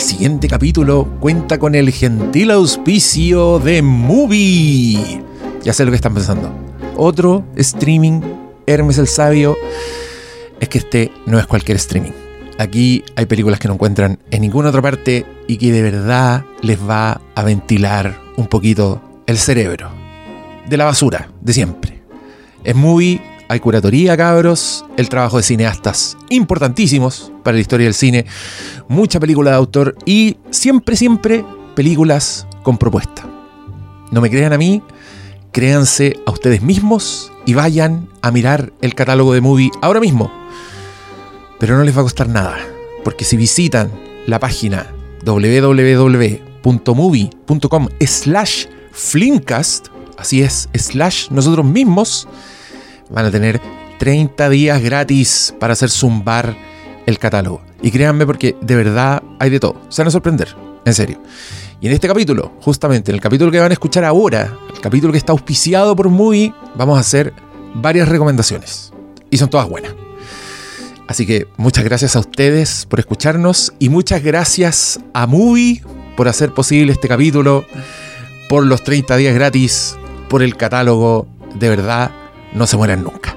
siguiente capítulo cuenta con el gentil auspicio de Movie. Ya sé lo que están pensando. Otro streaming, Hermes el Sabio. Es que este no es cualquier streaming. Aquí hay películas que no encuentran en ninguna otra parte y que de verdad les va a ventilar un poquito el cerebro. De la basura, de siempre. Es Movie hay curatoría, cabros, el trabajo de cineastas importantísimos para la historia del cine, mucha película de autor y siempre, siempre películas con propuesta. No me crean a mí, créanse a ustedes mismos y vayan a mirar el catálogo de Movie ahora mismo. Pero no les va a costar nada, porque si visitan la página www.movie.com slash flimcast, así es, slash nosotros mismos, van a tener 30 días gratis para hacer zumbar el catálogo. Y créanme porque de verdad hay de todo. Se van a sorprender, en serio. Y en este capítulo, justamente en el capítulo que van a escuchar ahora, el capítulo que está auspiciado por Movie, vamos a hacer varias recomendaciones. Y son todas buenas. Así que muchas gracias a ustedes por escucharnos y muchas gracias a Movie por hacer posible este capítulo, por los 30 días gratis, por el catálogo. De verdad, no se mueran nunca.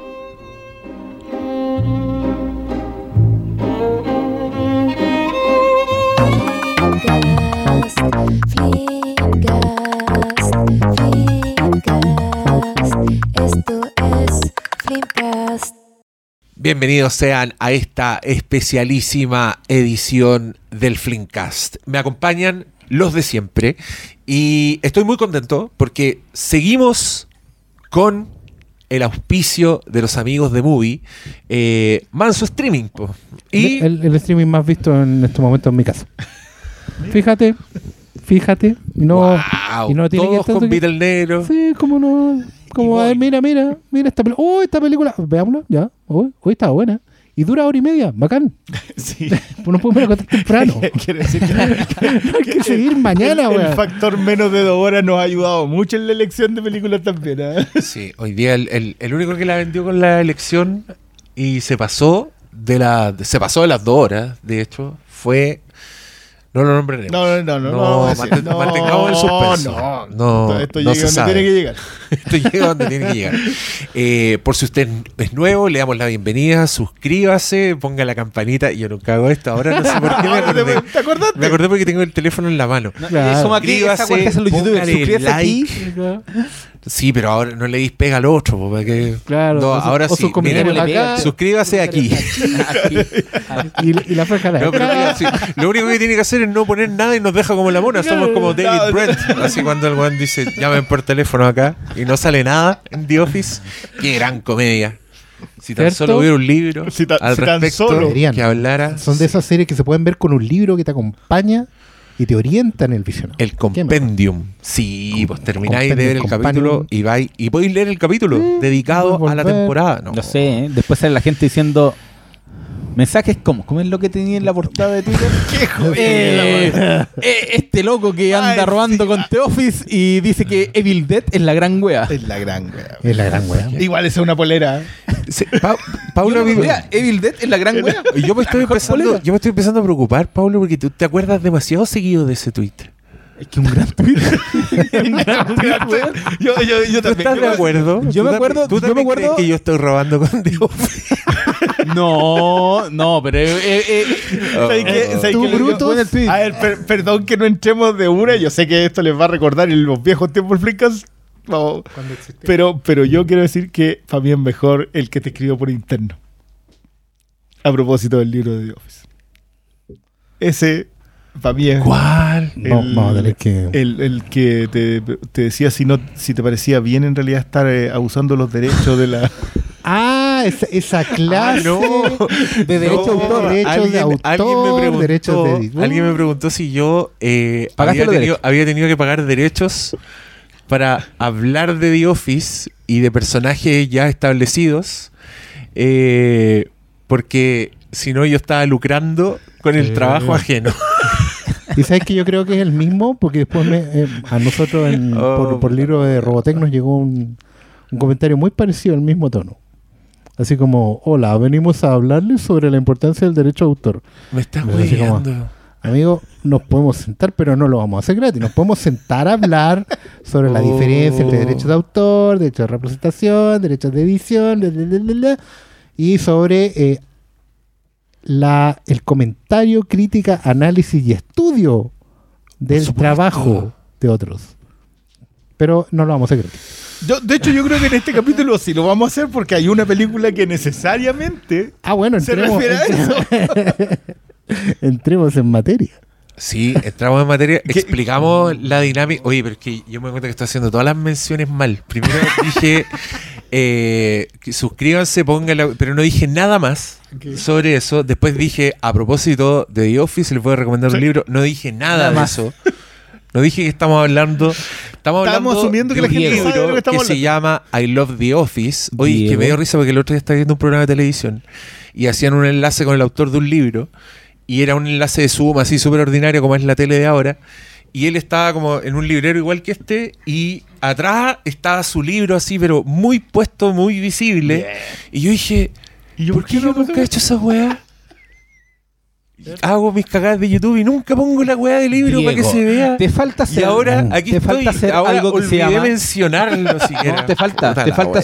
Bienvenidos sean a esta especialísima edición del Flimcast. Me acompañan los de siempre y estoy muy contento porque seguimos con el auspicio de los amigos de Movie, eh, Manso Streaming. Y el, streaming más visto en este momento en mi casa. Fíjate, fíjate. no, y no tiene Todos con Beatle negro. Sí, como no. Como, mira, mira, mira esta película. Oh, esta película. Veámosla, ya. Hoy, hoy está buena. Y dura hora y media, bacán. Sí. pues no podemos contar temprano. Quiere decir que, hay que, seguir mañana, güey. El, factor menos de dos horas nos ha ayudado mucho en la elección de películas también. ¿eh? Sí, hoy día el, el, único que la vendió con la elección y se pasó de la se pasó de las dos horas, de hecho, fue no lo nombraremos. No, no, no. No, no, mantengamos el suspenso. No, no. Esto, llega donde tiene que llegar. esto llega donde tiene que llegar. Eh, por si usted es nuevo, le damos la bienvenida, suscríbase, ponga la campanita. Yo nunca hago esto, ahora no sé por qué me acordé. ¿Te acordaste? Me acordé porque tengo el teléfono en la mano. Claro. Suscríbase, póngale like. Sí, pero ahora no le dis pega al otro, porque claro, no, ahora sí. suscríbase aquí. Y, la franja de Lo único que tiene que hacer es no poner nada y nos deja como la mona. Somos como David Brent. Así cuando el weón dice, llamen por teléfono acá y no sale nada en The Office. Qué gran comedia. Si tan solo hubiera un libro al respecto que hablara. Son de esas series que se pueden ver con un libro que te acompaña y te orienta en el visionado. El compendium. Sí, pues termináis de ver el capítulo y vais y podéis leer el capítulo dedicado a la temporada. No, sé, ¿eh? después sale la gente diciendo Mensajes como, ¿cómo es lo que tenía en la portada de Twitter? ¿Qué eh, eh, este loco que anda robando con The Office y dice que Evil Dead es la gran wea. Es la gran wea. Es la gran wea. Igual es una polera. Sí, Pablo Evil Dead es la gran wea. Yo me, estoy empezando, yo me estoy empezando a preocupar, Pablo, porque tú te acuerdas demasiado seguido de ese Twitter. Es que un gran tweet. un gran tweet, yo, yo, yo también. ¿Estás de acuerdo? Yo me acuerdo. ¿Tú yo me acuerdo que yo estoy robando con Dios. No, no, pero. Eh, eh, eh oh, bruto? A ver, perdón que no entremos de una. Yo sé que esto les va a recordar en los viejos tiempos Flickers. No, pero, pero yo quiero decir que para mí es mejor el que te escribo por interno. A propósito del libro de The Office. Ese para mí es. ¿Cuál? El, que. El, que te, decía si no si te parecía bien en realidad estar eh, abusando los derechos de la. Ah, esa, esa ah, clase de derechos de autor, derechos de autor, alguien me preguntó, derechos de Alguien me preguntó si yo eh, había, tenido, había, tenido, que pagar derechos para hablar de The Office y de personajes ya establecidos, eh, porque si no yo estaba lucrando con el trabajo ajeno. Y sabes que yo creo que es el mismo, porque después eh, a nosotros oh, por, el libro de Robotech nos llegó un, comentario muy parecido al mismo tono. Así como, hola, venimos a hablarles sobre la importancia del derecho de autor. Me estás huyendo. amigo, nos podemos sentar, pero no lo vamos a hacer gratis. Nos podemos sentar a hablar sobre la diferencia entre derechos de autor, derechos de representación, derechos de edición, y sobre eh, la, el comentario, crítica, análisis y estudio del trabajo de otros. Pero no lo vamos a hacer Yo, de hecho, yo creo que en este capítulo sí lo vamos a hacer porque hay una película que necesariamente ah, bueno, entremos, se refiere a eso. entremos en materia. Sí, entramos en materia, explicamos la dinámica. Oye, pero es que yo me doy cuenta que estoy haciendo todas las menciones mal. Primero dije, eh, suscríbanse, pónganla, pero no dije nada más sobre eso. Después dije, a propósito de The Office, les voy a recomendar un libro. No dije nada, de eso. No dije que estamos hablando. Estamos, hablando asumiendo que la gente libro sabe lo que, estamos que se llama I Love the Office. Oye, que me dio risa porque el otro día estaba viendo un programa de televisión y hacían un enlace con el autor de un libro y era un enlace de Zoom así súper ordinario como es la tele de ahora. Y él estaba como en un librero igual que este y atrás estaba su libro así, pero muy puesto, muy visible. Y yo dije, ¿Y yo, ¿por qué yo nunca he hecho esa weá? Hago mis cagadas de YouTube y nunca pongo la weá de libro para que se vea. Te falta hacer, y ahora aquí te estoy, falta hacer algo que se llama mencionarlo siquiera. te falta, te falta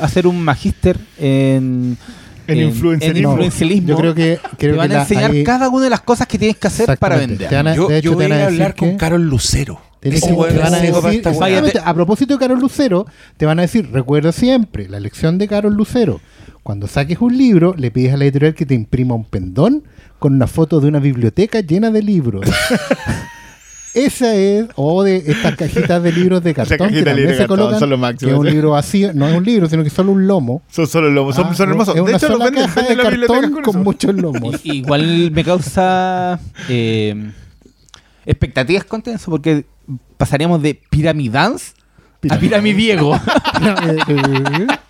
hacer un magíster en en, influencialismo. Yo creo que. te van a enseñar cada una de las cosas que tienes que hacer para vender. yo, de hecho, voy a, hablar con Carol Lucero. a, propósito de Carol Lucero, te van a decir, recuerda siempre la lección de Carol Lucero. Cuando saques un libro, le pides a la editorial que te imprima un pendón con una foto de una biblioteca llena de libros. Esa es, o de estas cajitas de libros de cartón que también se colocan, que es un libro vacío, no es un libro, sino que es solo un lomo. Son solo lomos, son, ah, hermosos. Es una de hecho, sola caja de cartón con, muchos lomos. igual me causa eh, expectativas con eso, porque pasaríamos de piramidans a piramidiego.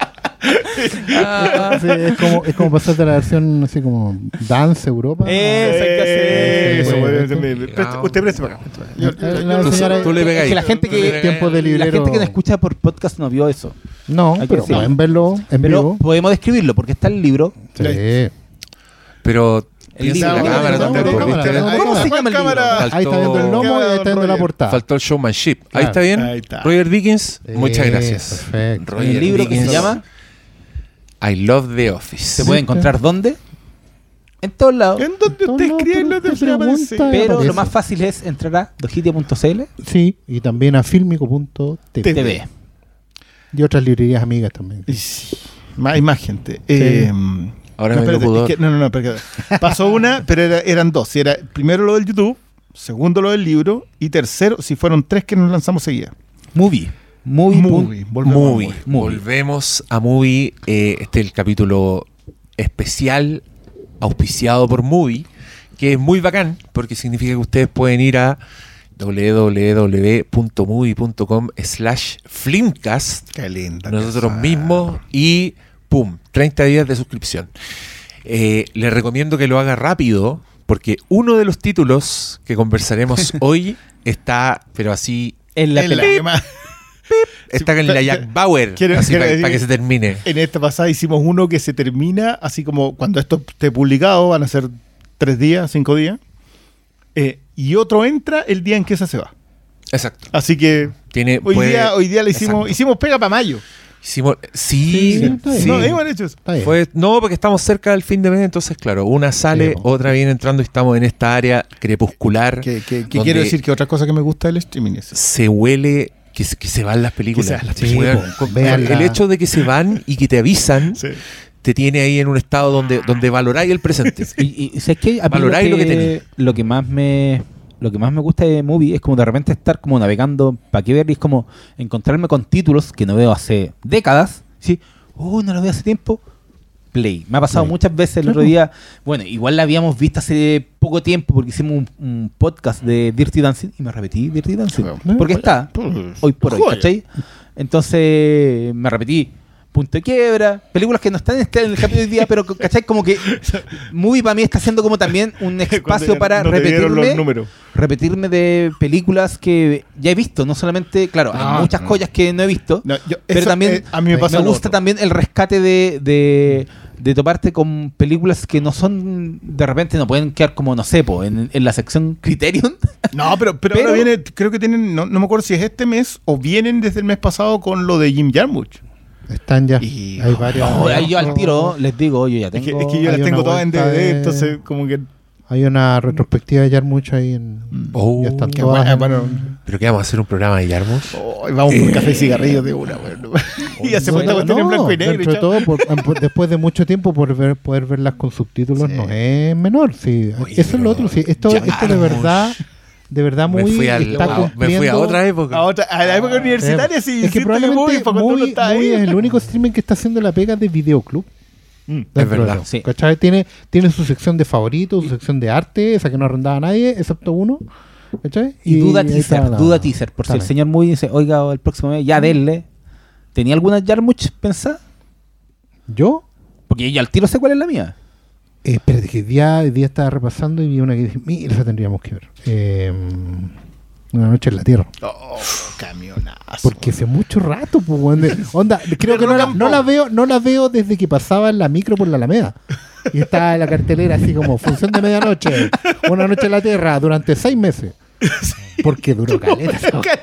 Ah, es, como, es como pasarte a la versión así como Dance Europa. Eso, usted preste para acá. Tú le pegas Que la gente que, tiempo de la gente que nos escucha por podcast no vio eso. No, pero pueden verlo en pero vivo. podemos describirlo porque está el libro. Sí. Pero el libro, la cámara ¿Cómo se llama el libro? Ahí está viendo el lomo y ahí está viendo la portada. Faltó el showmanship. Ahí está bien. Roger Dickens, muchas gracias. Perfecto. ¿El libro que se llama? I Love the Office. ¿Se puede encontrar dónde? En todos lados. En donde usted escribe lo de Pero lo más fácil es entrar a dojitia.cl. Sí, y también a filmico.tv. Y otras librerías amigas también. Sí. Hay más gente. Eh, Ahora no, me espérate, no, no, no, Pasó una, pero eran dos. Era primero lo del YouTube, segundo lo del libro y tercero, si fueron tres que nos lanzamos seguida. Movie. Movie. Volvemos, Volvemos a Movie. Eh, este es el capítulo especial auspiciado por Movie, que es muy bacán porque significa que ustedes pueden ir a www.movie.com slash flimcast nosotros mismos y pum, 30 días de suscripción. Eh, les recomiendo que lo haga rápido porque uno de los títulos que conversaremos hoy está, pero así en la, Está en la Jack Bauer, para, que se termine. En esta pasada hicimos uno que se termina, así como cuando esto esté publicado, van a ser tres días, cinco días. Eh, y otro entra el día en que esa se va. Exacto. Así que Tiene, hoy, día, hoy día le hicimos, hicimos pega para mayo. Hicimos, sí, No, hemos hecho eso. Fue, no, porque estamos cerca del fin de mes, entonces, claro, una sale, otra viene entrando y estamos en esta área crepuscular. ¿Qué, quiero decir? Que otra cosa que me gusta del streaming es. Se huele que, se van las películas. el hecho de que se van y que te avisan. Te tiene ahí en un estado donde, donde valoráis el presente. y, y que valoráis lo que, lo que más me lo que más me gusta de Movie es como de repente estar como navegando para qué ver y es como encontrarme con títulos que no veo hace décadas. ¿sí? Oh, no lo veo hace tiempo. Play. Me ha pasado muchas veces el otro día. Bueno, igual la habíamos visto hace poco tiempo porque hicimos un, podcast de Dirty Dancing y me repetí Dirty Dancing. Porque está hoy por hoy, ¿cachai? Entonces me repetí Punto de Quiebra, películas que no están en este, el capítulo de hoy día, pero ¿cachai? Como que Movie para mí está haciendo como también un espacio para repetirme, repetirme de películas que ya he visto. No solamente, claro, hay Ah, muchas no. joyas que no he visto. No, yo- pero eso, también eh, a mí me pasa gusta otro. también el rescate de, de, de toparte con películas que no son, de repente no pueden quedar como, no sé, po, en, en la sección Criterion. No, pero, pero, Pero- ahora viene, creo que tienen, no, no me acuerdo si es este mes o vienen desde el mes pasado con lo de Jim Jarmusch. Están ya. Y- Hay varias. No, ahí yo al tiro les digo, yo ya Es que, tengo... es que yo las tengo todas en DVD, de- entonces como que... Hay una retrospectiva de Yarmuch ahí en. Oh, ya están qué todas. bueno, en- bueno. ¿Pero qué vamos a hacer un programa de Yarmouth? Oh, vamos con café y cigarrillos de una, bueno. y hacemos esta cuestión en blanco y negro. Chao. todo, por- por- después de mucho tiempo, por ver, poder verlas con subtítulos Sí. no es menor. Sí. Oye, Eso es lo otro. Sí. Esto, esto de Yarmuch. verdad, de verdad muy. me, fui al- está a, me fui a otra época. A, otra, a la época universitaria sí. es que probablemente muy, está muy ahí. es el único streaming que está haciendo la pega de videoclub. Mm. de verdad, sí. ¿cachai? Tiene, tiene su sección de favoritos, su sección de arte, esa que no arrendaba a nadie, excepto uno. ¿cachai? Y, duda ahí teaser, la- duda teaser. Por si el señor Muy dice, oiga, el próximo mes, ya denle. ¿Tenía alguna Jarmuch pensada? ¿Yo? Porque yo al tiro sé cuál es la mía. Eh, espérate, que día, día estaba repasando y vi una que dije, mira, esa tendríamos que ver. Eh, una noche en la Tierra. Oh, camionazo. Porque hace mucho rato, pues, de- onda, creo que no la, no la veo, no la veo desde que pasaba en la micro por la Alameda. Y estaba en la cartelera así como función de medianoche, una noche en la Tierra durante seis meses. Porque duró caleta. weá.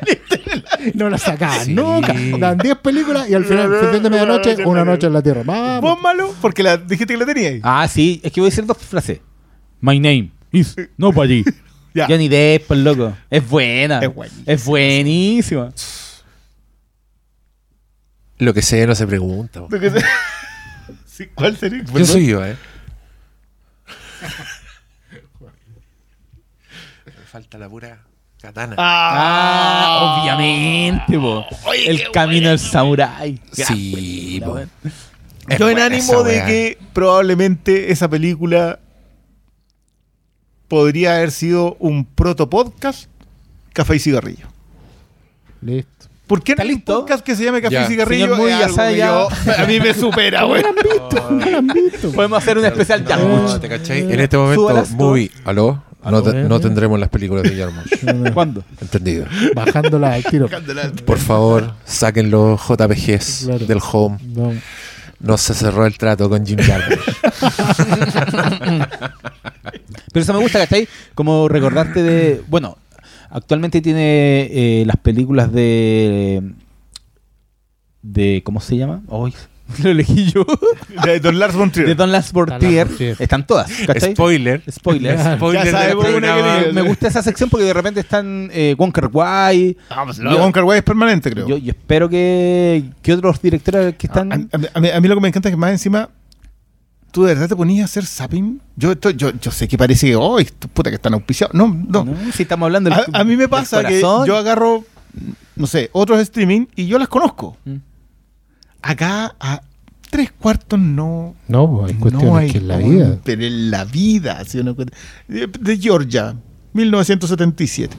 No la sacaban Sí. nunca. Dan 10 películas y al final, función de medianoche, una noche en la Tierra. Vamos. ¿Vos malo? Porque la, dijiste que la tenías. Ah, sí, es que voy a decir dos frases. My name is nobody. Ya. Johnny Depp, loco. Es buena. Es buenísima. Es buenísima. Lo que sé no se pregunta. Lo que sé- ¿Cuál sería? Yo soy yo, ¿eh? Falta la pura katana. Ah, obviamente, po. Oye, El camino del samurái. Sí, po. Es Yo en ánimo de que probablemente esa película podría haber sido un proto podcast Café y Cigarrillo. Listo. ¿Por qué no podcast que se llame Café Ya. y Cigarrillo? Señor Muy, Es ya algo sabe, que ya. yo- a mí me supera, güey. No han visto, no han visto. Podemos hacer un especial No. ¿te cachai? En este momento, muy. ¿Aló? No, te- Aló. no tendremos las películas de Yarmouth. ¿Cuándo? Entendido. Bajándola al tiro. Por favor, saquen los JPGs Claro. del home. No. No se cerró el trato con Jim Jarmusch. Pero eso me gusta, ¿cachai? Como recordarte de. Bueno, actualmente tiene eh, las películas de. de ¿Cómo se llama? Hoy lo elegí yo. De Don Lars von Trier. de Don Bortier. von Trier. Están todas, ¿cachai? Spoiler. Spoiler Ya sabemos del una que programa. diga. Me gusta esa sección porque de repente están eh, Wonker Wai. Ah, pues lo Yo- de Wonka Wai es permanente, creo. Yo, yo espero que, que otros directores que están. A, a- a mí, a mí lo que me encanta es que más encima tú de verdad te ponías a hacer zapping. Yo, esto- yo, yo sé que parece que, oh, esto, puta, que están auspiciados. No, no. ¿no? Si estamos hablando del- A, a mí me pasa que yo agarro, no sé, otros streaming y yo las conozco. Mm. Acá a tres cuartos no. No, pues, hay cuestiones no hay que en la vida. Pero en la vida. Una cuestión- de, de Georgia, 1977.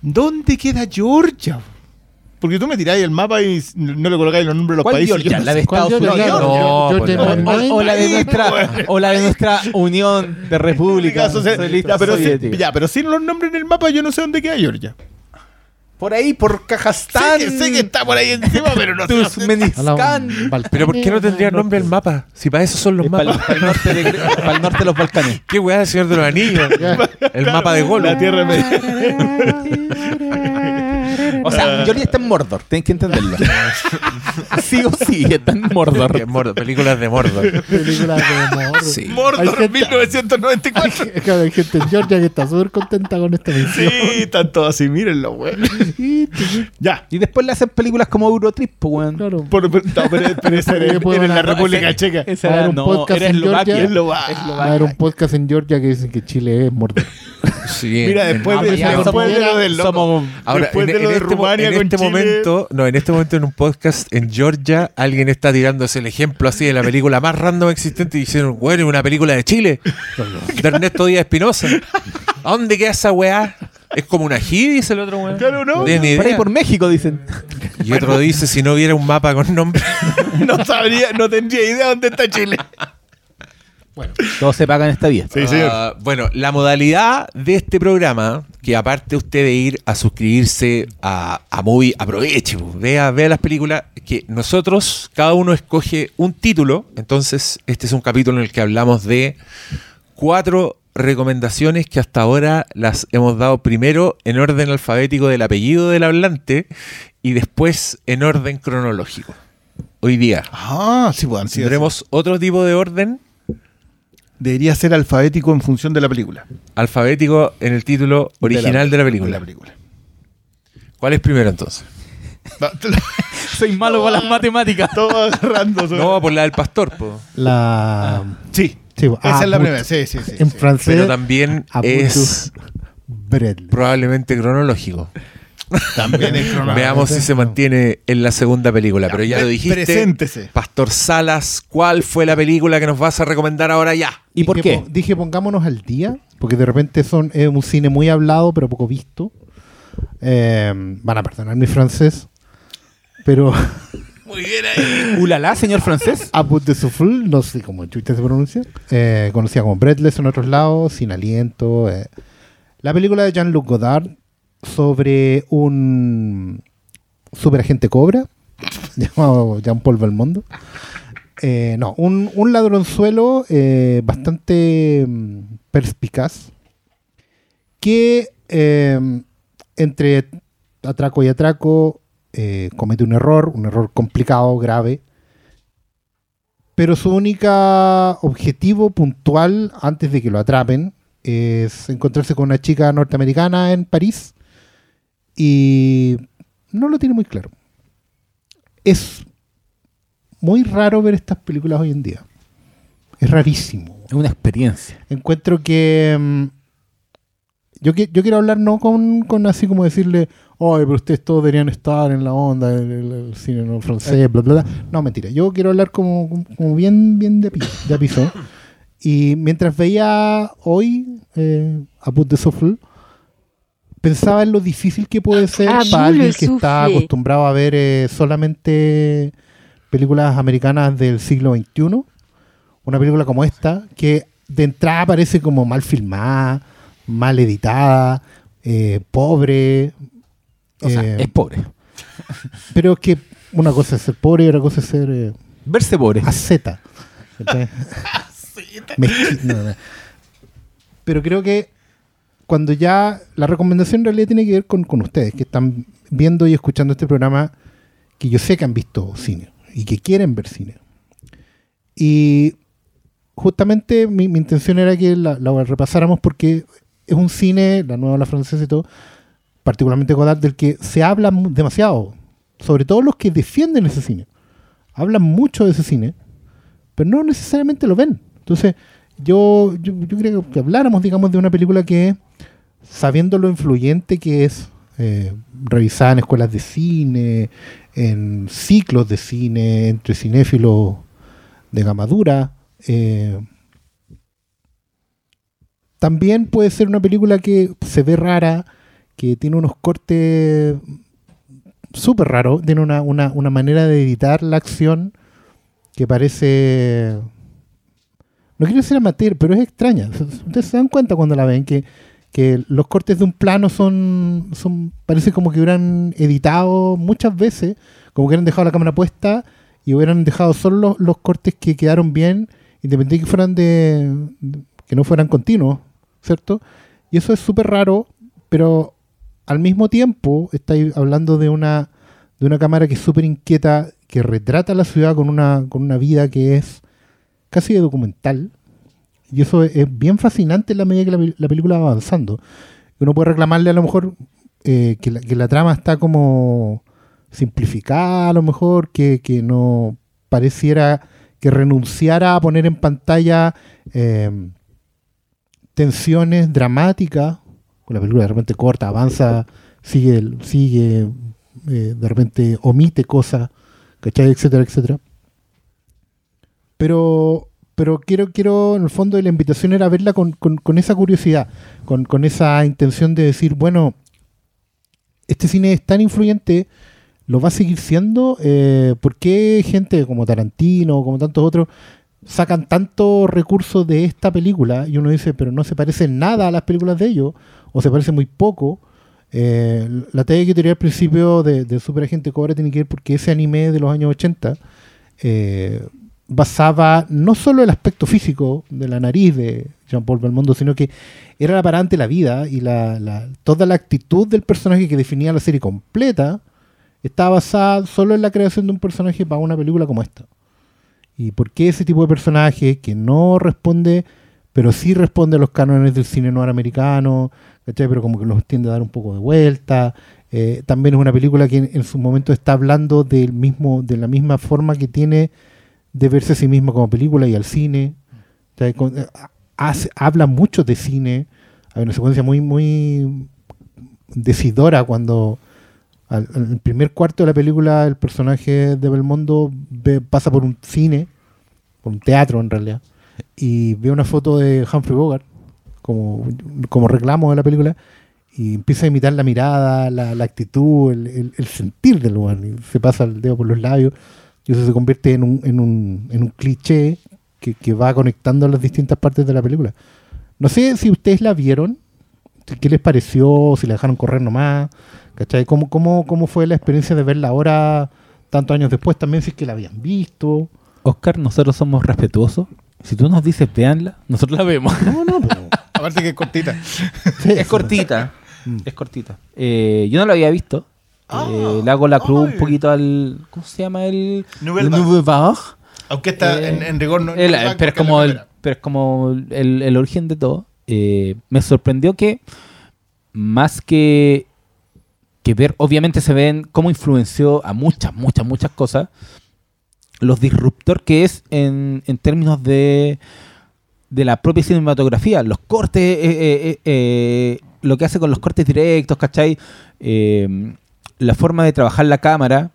¿Dónde queda Georgia? Porque tú me tiráis el mapa y no le colocáis los nombres de los ¿Cuál países. Georgia? No ¿La de sé. ¿Cuál Estados? Unidos? No, Georgia pues no. Manning. O, o la de nuestra, Bueno. o la de nuestra Unión de República Socialista, ya, pero, ya, pero sin los nombres en el mapa yo no sé dónde queda Georgia. Por ahí, por Kazajstán. Sé que, sé que está por ahí encima, pero no sé. Turkmenistán. Pero ¿por qué no tendría el nombre el mapa? Si para eso son los Para el, mapas. norte de, para el norte de los Balcanes. ¿Qué weá, señor de los anillos? El mapa de Golo. La tierra media. O sea, Georgia está en Mordor, tienes que entenderlo. sí o sí, está en Mordor. Películas de Mordor. Película de Mordor. Sí. Hay Mordor gente- 1994. Es que hay gente en Georgia que está súper contenta con esta mención. Sí, están todos así, mírenlo, güey. Ya. Y después le hacen películas como Eurotrip, pues, weón. Claro. Por, por- no, pero, pero esa era, era en la República ese- Checa. Ese Va a era, haber un no, podcast era en Eslovaquia. Georgia. Eslovaquia. Va a haber un podcast en Georgia que dicen que Chile es Mordor. Sí, Mira, después, Ah, de, después de lo del loco. somos- Ahora, después en, de lo de este, Rumania en con este Chile. momento, no, en este momento en un podcast en Georgia, alguien está tirándose el ejemplo así de la película más random existente y diciendo, bueno, es una película de Chile, de Ernesto Díaz Espinosa. ¿A dónde queda esa weá? Es como una ají, dice el otro weón. Claro, ¿no? ni Por ahí por México, dicen. Y otro dice, si no hubiera un mapa con nombre. No sabría, no tendría idea dónde está Chile. Bueno, todo se paga en esta vida. Ah, bueno, la modalidad de este programa, que aparte usted de ir a suscribirse a, a Movie, aproveche, vea, vea las películas, que nosotros, cada uno escoge un título. Entonces, este es un capítulo en el que hablamos de cuatro recomendaciones que hasta ahora las hemos dado primero en orden alfabético del apellido del hablante y después en orden cronológico. Hoy día. Ah, sí, pues, ¿Tendremos otro tipo de orden? Debería ser alfabético en función de la película. Alfabético en el título original de la, película. ¿Cuál es primero entonces? Soy malo con las matemáticas. Todo agarrando. No, por la del pastor. La... Sí. Esa es la primera. Sí, sí, sí. En francés. Pero también es probablemente cronológico. También es. Veamos si se mantiene en la segunda película. Pero ya lo dijiste. Preséntese. Pastor Salas, ¿cuál fue la película que nos vas a recomendar ahora ya? ¿Y por qué? Dije pongámonos al día, porque de repente son, es un cine muy hablado, pero poco visto. Eh, van a perdonar mi francés, pero Muy bien ahí. Ulala, señor francés. Abut de Souffle, no sé cómo chuita se pronuncia. Eh, conocida como Breathless en otros lados, Sin Aliento. Eh. La película de Jean-Luc Godard sobre un superagente cobra llamado Jean-Paul Belmondo. Eh, no, un, un ladronzuelo eh, bastante mm, perspicaz que entre atraco y atraco eh, comete un error, un error complicado, grave, pero su único objetivo puntual antes de que lo atrapen es encontrarse con una chica norteamericana en París y no lo tiene muy claro. Es muy raro ver estas películas hoy en día. Es rarísimo. Es una experiencia. Encuentro que... Mm, yo, yo quiero hablar no con, con así como decirle, oye, pero ustedes todos deberían estar en la onda del cine no francés, bla, bla, bla. No, mentira. Yo quiero hablar como, como bien, bien de, de piso. Y mientras veía hoy eh, A Put the Soul, pensaba en lo difícil que puede ser para alguien que está acostumbrado a ver eh, solamente películas americanas del siglo XXI. Una película como esta, que de entrada parece como mal filmada, mal editada, eh, pobre, o sea, eh, es pobre. Pero es que una cosa es ser pobre y otra cosa es ser. Eh, Verse pobre. Z. Pero creo que cuando ya. La recomendación en realidad tiene que ver con, ustedes, que están viendo y escuchando este programa, que yo sé que han visto cine y que quieren ver cine. Y justamente mi, intención era que la, repasáramos porque es un cine, la nueva la francesa y todo, particularmente Godard, del que se habla demasiado, sobre todo los que defienden ese cine. Hablan mucho de ese cine, pero no necesariamente lo ven. Entonces, yo, yo, creo que habláramos, digamos, de una película que, sabiendo lo influyente que es, eh, revisada en escuelas de cine, en ciclos de cine, entre cinéfilos de gamadura, eh, también puede ser una película que se ve rara, que tiene unos cortes súper raros, tiene una, manera de editar la acción que parece... No quiero decir amateur, pero es extraña. Ustedes se dan cuenta cuando la ven que, los cortes de un plano son, son parece como que hubieran editado muchas veces, como que hubieran dejado la cámara puesta y hubieran dejado solo los, cortes que quedaron bien, independientemente que fueran de, que no fueran continuos, ¿cierto? Y eso es súper raro, pero al mismo tiempo estáis hablando de una, de una cámara que es súper inquieta, que retrata la ciudad con una, con una vida que es casi de documental. Y eso es, bien fascinante en la medida que la, película va avanzando. Uno puede reclamarle a lo mejor eh, que, la, trama está como simplificada, a lo mejor, que, no pareciera que renunciara a poner en pantalla eh, tensiones dramáticas la película de repente corta, avanza, sigue, sigue eh, de repente omite cosas, ¿cachai? Etcétera, etcétera. Pero, pero quiero, quiero, en el fondo, la invitación era verla con, esa curiosidad, con, esa intención de decir, bueno, este cine es tan influyente, lo va a seguir siendo, eh, ¿por qué gente como Tarantino, como tantos otros, sacan tanto recursos de esta película y uno dice, pero no se parece nada a las películas de ellos, o se parece muy poco. Eh, la teoría que tenía al principio de, de Super Agente Cobra tiene que ver porque ese anime de los años 80 eh, basaba no solo el aspecto físico de la nariz de Jean-Paul Belmondo, sino que era la parante la vida y la, toda la actitud del personaje que definía la serie completa estaba basada solo en la creación de un personaje para una película como esta. ¿Y por qué ese tipo de personaje que no responde, pero sí responde a los cánones del cine norteamericano, pero como que los tiende a dar un poco de vuelta? Eh, también es una película que en, su momento está hablando del mismo, de la misma forma que tiene de verse a sí misma como película y al cine. Eh, habla mucho de cine. Hay una secuencia muy, muy decidora cuando al, el primer cuarto de la película el personaje de Belmondo pasa por un cine, por un teatro en realidad, y ve una foto de Humphrey Bogart como, como reclamo de la película y empieza a imitar la mirada, la, actitud, el, sentir del lugar. Y se pasa el dedo por los labios y eso se convierte en un, en un, en un cliché que, que, va conectando las distintas partes de la película. No sé si ustedes la vieron, qué les pareció, si la dejaron correr nomás, ¿cachai? ¿Cómo, cómo, cómo fue la experiencia de verla ahora, tantos años después, también si es que la habían visto? Oscar, nosotros somos respetuosos. Si tú nos dices veanla, nosotros la vemos. No, no, Aparte que es cortita. es cortita. Mm. Es cortita. Eh, yo no la había visto. Ah. Eh, le hago la cruz un poquito al. ¿Cómo se llama el? Nouvelle Vague. Aunque está en, en, rigor no. pero, es como el, pero es como el, el origen de todo. Eh, me sorprendió que más que, que ver, obviamente se ven cómo influenció a muchas, muchas, muchas cosas, los disruptor que es en, en términos de, de la propia cinematografía, los cortes, eh, eh, lo que hace con los cortes directos, ¿cachai? La forma de trabajar la cámara,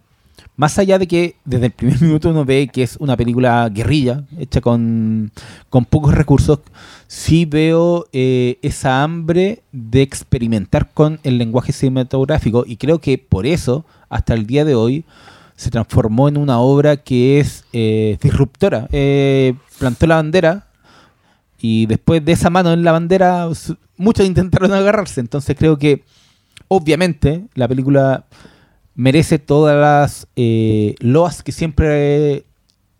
más allá de que desde el primer minuto uno ve que es una película guerrilla, hecha con, pocos recursos, sí veo eh, esa hambre de experimentar con el lenguaje cinematográfico y creo que por eso, hasta el día de hoy, se transformó en una obra que es eh, disruptora. Eh, plantó la bandera y después de esa mano en la bandera muchos intentaron agarrarse. Entonces creo que obviamente la película merece todas las eh, loas que siempre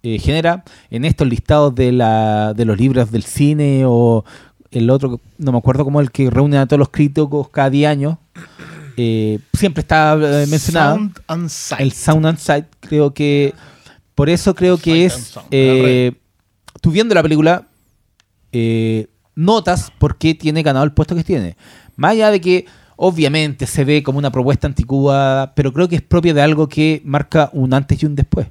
eh, genera en estos listados de, la, de los libros del cine o el otro, no me acuerdo cómo el que reúne a todos los críticos cada 10 años. Eh, siempre está mencionado. Sound and Sight. El Sound and Sight, creo que. Por eso creo que es. tú viendo la película, notas por qué tiene ganado el puesto que tiene. Más allá de que Obviamente se ve como una propuesta anticuada, pero creo que es propia de algo que marca un antes y un después.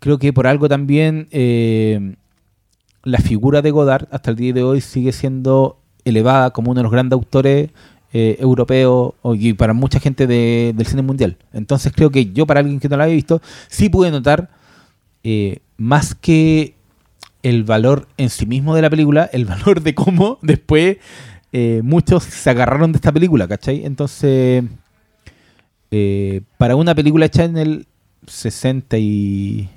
Creo que por algo también eh, la figura de Godard hasta el día de hoy sigue siendo elevada como uno de los grandes autores eh, europeos y para mucha gente del cine mundial. Entonces creo que yo, para alguien que no lo había visto, sí pude notar eh, más que el valor en sí mismo de la película, el valor de cómo después eh, muchos se agarraron de esta película, ¿cachai? Entonces, eh, para una película hecha en el 62,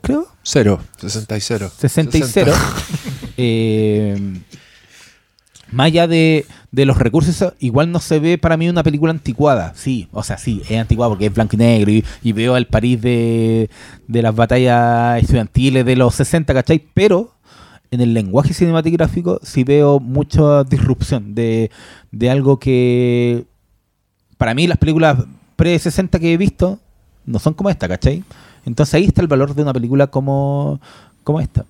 creo. Cero, 60 60 eh, más allá de, los recursos, igual no se ve para mí una película anticuada. Sí, o sea, sí, es anticuada porque es blanco y negro y, veo al París de, de las batallas estudiantiles de los 60, ¿cachai? Pero en el lenguaje cinematográfico sí veo mucha disrupción de, algo que para mí las películas pre-60 que he visto no son como esta, ¿cachai? Entonces ahí está el valor de una película como, como esta.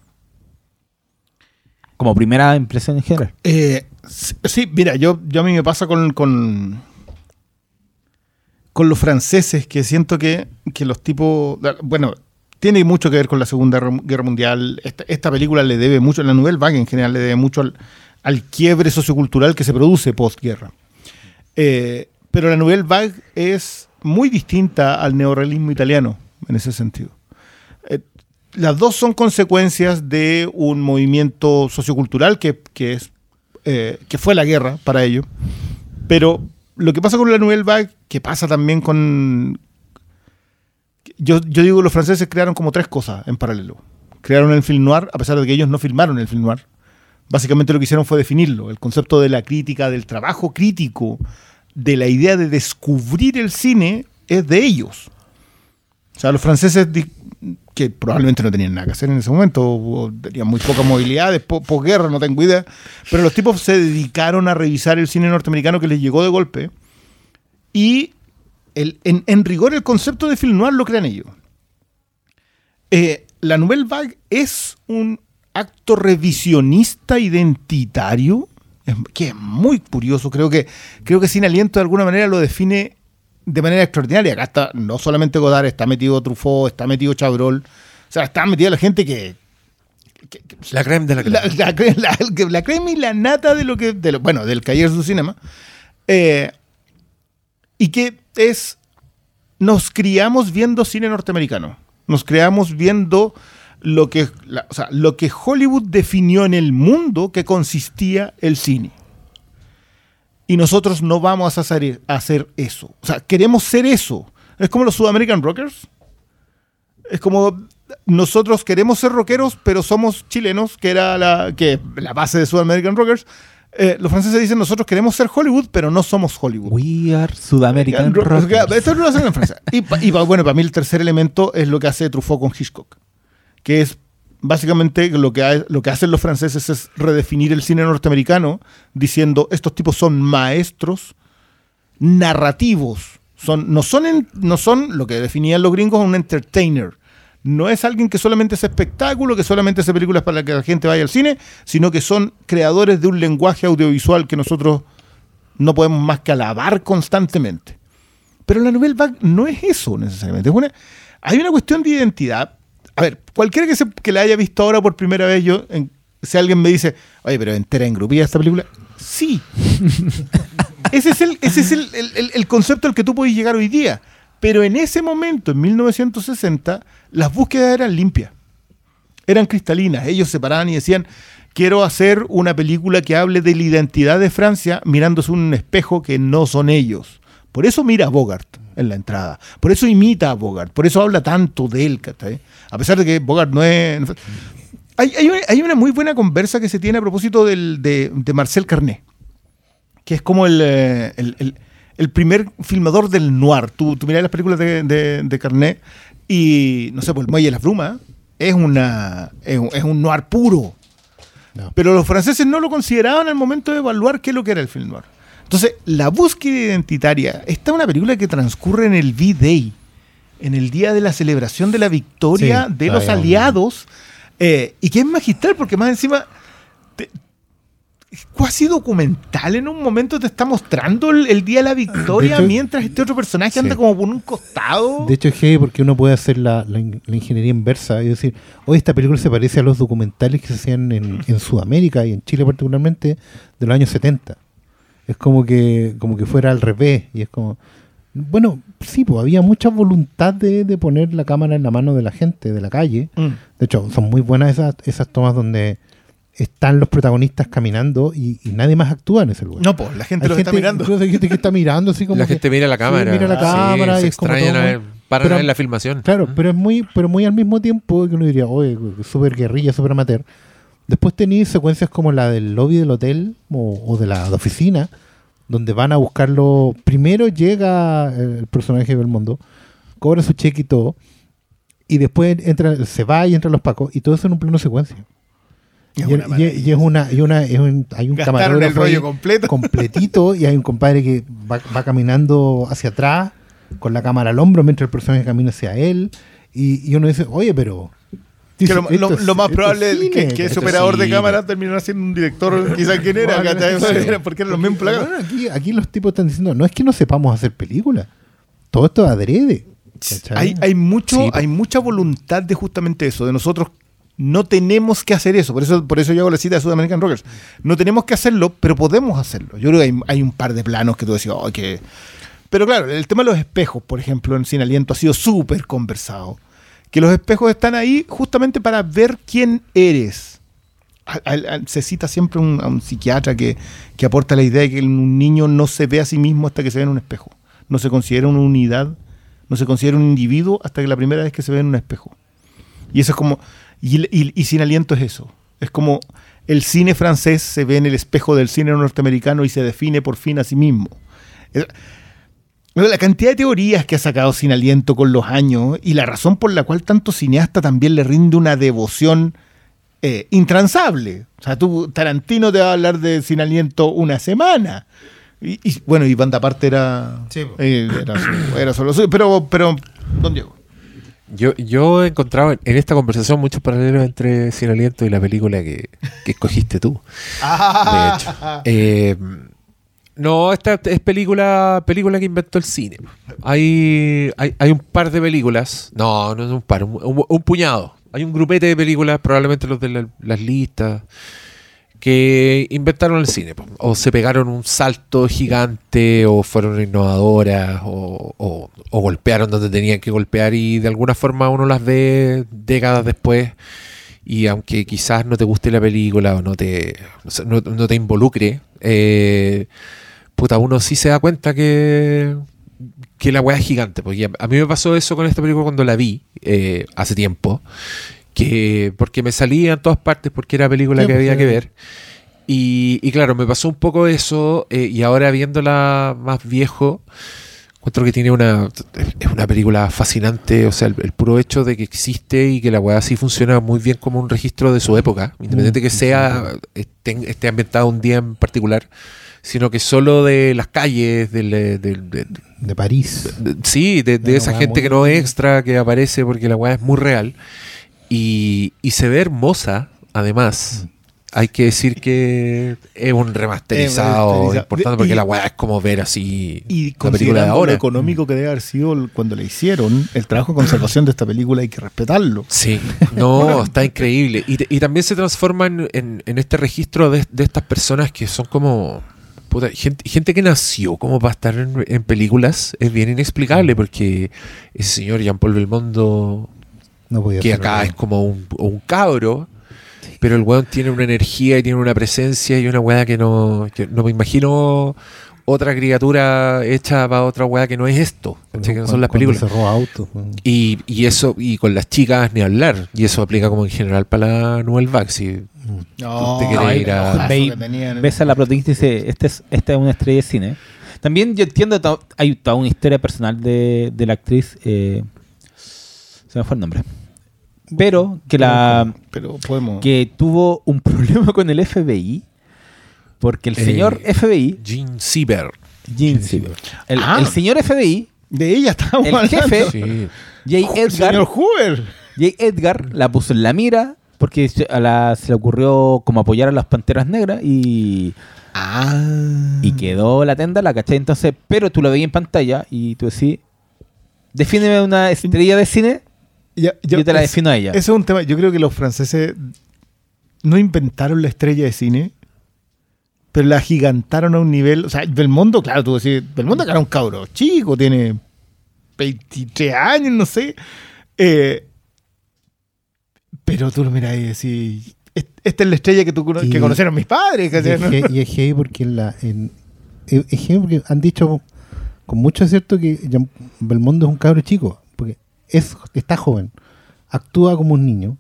Como primera impresión en general. Eh, sí, mira, yo, yo a mí me pasa con, con, con los franceses, que siento que, que los tipos, bueno, tiene mucho que ver con la Segunda Guerra Mundial. Esta, película le debe mucho, la Nouvelle Vague en general le debe mucho al, quiebre sociocultural que se produce postguerra. Eh, pero la Nouvelle Vague es muy distinta al neorrealismo italiano en ese sentido. Eh, las dos son consecuencias de un movimiento sociocultural que, es, eh, que fue la guerra para ello. Pero lo que pasa con la Nouvelle Vague, que pasa también con, yo, digo, los franceses crearon como tres cosas en paralelo. crearon el film noir, a pesar de que ellos no filmaron el film noir. Básicamente lo que hicieron fue definirlo, el concepto de la crítica, del trabajo crítico, de la idea de descubrir el cine, es de ellos. O sea, los franceses que probablemente no tenían nada que hacer en ese momento, tenían muy poca movilidad, posguerra, no tengo idea, pero los tipos se dedicaron a revisar el cine norteamericano que les llegó de golpe y el, en, rigor el concepto de film noir lo crean ellos. Eh, la Nouvelle Vague es un acto revisionista identitario, que es muy curioso, creo que, creo que Sin Aliento de alguna manera lo define de manera extraordinaria. Acá está no solamente Godard, está metido Truffaut, está metido Chabrol. O sea, está metida la gente que. la creme de la creme. La, creme y la nata de lo que. De bueno, del Cahiers du Cinema. Eh, y que es. Nos criamos viendo cine norteamericano. Nos criamos viendo lo que, o sea, lo que Hollywood definió en el mundo que consistía el cine. Y nosotros no vamos a hacer, hacer eso. O sea, queremos ser eso. Es como los Sudamerican Rockers. Es como nosotros queremos ser rockeros, pero somos chilenos, que era la, que, la base de Sudamerican Rockers. Eh, los franceses dicen nosotros queremos ser Hollywood, pero no somos Hollywood. We are Sudamerican Rockers. Esto lo hacen en Francia. Y, y, bueno, para mí el tercer elemento es lo que hace Truffaut con Hitchcock, que es básicamente lo que, lo que hacen los franceses es redefinir el cine norteamericano diciendo estos tipos son maestros narrativos. Son, no, son no son lo que definían los gringos un entertainer. No es alguien que solamente hace espectáculo, que solamente hace películas para que la gente vaya al cine, sino que son creadores de un lenguaje audiovisual que nosotros no podemos más que alabar constantemente. Pero la Nouvelle Vague no es eso necesariamente. hay una cuestión de identidad a ver, cualquiera que, se, que la haya visto ahora por primera vez, yo, si alguien me dice, oye, pero entera en grupilla esta película, sí. ese es, el, ese es el, concepto al que tú puedes llegar hoy día. Pero en ese momento, en 1960, las búsquedas eran limpias, eran cristalinas. Ellos se paraban y decían, quiero hacer una película que hable de la identidad de Francia mirándose un espejo que no son ellos. Por eso mira a Bogart en la entrada. Por eso imita a Bogart. Por eso habla tanto de él. A pesar de que Bogart no es... Hay, una muy buena conversa que se tiene a propósito de, Marcel Carnet, que es como eh, el, primer filmador del noir. Tú, tú las películas de, Carnet y, no sé, pues el Muelle de las Brumas es, una, es, un noir puro. Pero los franceses no lo consideraban al momento de evaluar qué es lo que era el film noir. Entonces, la búsqueda identitaria, esta es una película que transcurre en el V-Day, en el día de la celebración de la victoria de los aliados, eh, y que es magistral porque más encima cuasi documental en un momento te está mostrando el, día de la victoria mientras este otro personaje anda como por un costado. De hecho es heavy porque uno puede hacer la, ingeniería inversa y decir, hoy esta película se parece a los documentales que se hacían en, en Sudamérica y en Chile particularmente de los años 70 es como que, como que fuera al revés. Y es como. Bueno, sí, pues había mucha voluntad de, poner la cámara en la mano de la gente, de la calle. Mm. De hecho, son muy buenas esas, esas tomas donde están los protagonistas caminando y, nadie más actúa en ese lugar. No, pues la gente lo está mirando. Hay gente que está mirando así como. La gente mira la cámara. mira la cámara y es como. para ver la filmación. Claro, pero es muy, pero muy al mismo tiempo que uno diría, oye, súper guerrilla, súper amateur. Después tenéis secuencias como la del lobby del hotel o, de la oficina, donde van a buscarlo. Primero llega el personaje de Belmondo, cobra su cheque y todo, y después entra, se va y entra los pacos, y todo eso en un plano secuencia. Y, es una, y una hay un camarógrafo completo. completito y hay un compadre que va, va, caminando hacia atrás con la cámara al hombro mientras el personaje camina hacia él. Y, y uno dice, oye, pero lo, más probable es que, que ese operador de cámara terminara siendo un director, quizás quién era, porque eran los mismos plagados. aquí, aquí los tipos están diciendo, no es que no sepamos hacer películas, todo esto adrede. Hay, hay, mucho, hay mucha voluntad de justamente eso, de nosotros no tenemos que hacer eso, por eso, por eso yo hago la cita de Sudamerican Rockers. No tenemos que hacerlo, pero podemos hacerlo. Yo creo que hay, un par de planos que tú decías, oh, que... Pero claro, el tema de los espejos, por ejemplo, en Sin Aliento ha sido súper conversado que los espejos están ahí justamente para ver quién eres. se cita siempre a un psiquiatra que, aporta la idea de que un niño no se ve a sí mismo hasta que se ve en un espejo. No se considera una unidad, no se considera un individuo hasta que la primera vez que se ve en un espejo. Y eso es como, Y, Sin Aliento es eso. Es como el cine francés se ve en el espejo del cine norteamericano y se define por fin a sí mismo. La cantidad de teorías que ha sacado Sin Aliento con los años y la razón por la cual tanto cineasta también le rinde una devoción eh, intransable. O sea, tú, Tarantino te va a hablar de Sin Aliento una semana. Y, bueno, y banda aparte era, eh, era, solo Pero, pero, don Diego. Yo, yo he encontrado en esta conversación muchos paralelos entre Sin Aliento y la película que, escogiste tú. de hecho. Eh, no, esta es película, película que inventó el cine. Hay, hay, un par de películas. No, no es un par, un, puñado. Hay un grupete de películas, probablemente los de las listas que inventaron el cine, o se pegaron un salto gigante, o fueron innovadoras, o, golpearon donde tenían que golpear, y de alguna forma uno las ve décadas después, y aunque quizás no te guste la película o no te, no, te involucre, eh, puta, uno sí se da cuenta que, que la weá es gigante. Porque a mí me pasó eso con esta película cuando la vi eh, hace tiempo que porque me salía en todas partes porque era película que pues, había que ver. Y, claro, me pasó un poco eso eh, y ahora viéndola más viejo, encuentro que tiene una es una película fascinante, o sea, el, puro hecho de que existe y que la weá así funciona muy bien como un registro de su época, independiente que sea esté, esté ambientado un día en particular sino que solo de las calles, de, de, París. sí, de, esa gente que no es extra, que aparece porque la weá es muy real. Y, se ve hermosa, además. Mm. Hay que decir que es un remasterizado, importante porque la weá es como ver así y la película de ahora. lo económico que debe haber sido cuando le hicieron, el trabajo de conservación de esta película hay que respetarlo. Sí, no, está increíble. Y, también se transforma en, este registro de, estas personas que son como gente, que nació como para estar en, películas es bien inexplicable porque ese señor Jean-Paul Belmondo que acá es como un, cabro, pero el weón tiene una energía y tiene una presencia y una weá que no, no me imagino otra criatura hecha para otra weá que no es esto, que no son las películas. y, y, eso, y con las chicas ni hablar, y eso aplica como en general para la Nouvelle Vague. Si no, te querés ir a. ves a la protagonista y dice: este es, Esta es una estrella de cine. También yo entiendo, hay toda una historia personal de, de la actriz. Eh, se me fue el nombre pero que la pero podemos. que tuvo un problema con el FBI porque el señor eh, FBI Gene Sieber Gene Sieber el, ah. el, señor FBI de ella estamos el jefe sí. J. Edgar señor Hoover J. Edgar la puso en la mira porque a la, se le ocurrió como apoyar a las panteras negras y ah. y quedó la tenda la caché entonces pero tú lo veías en pantalla y tú decís defíneme una estrella de cine yo, te la defino a ella. Ese es un tema. Yo creo que los franceses no inventaron la estrella de cine, pero la gigantaron a un nivel. O sea, Belmondo, claro, tú decís, Belmondo era un cabro chico, tiene 23 años, no sé. Eh, pero tú lo miras y decís, esta es la estrella que, tú, que conocieron mis padres. Y, es gay porque, la, es porque han dicho con mucho acierto que Belmondo es un cabro chico es, está joven, actúa como un niño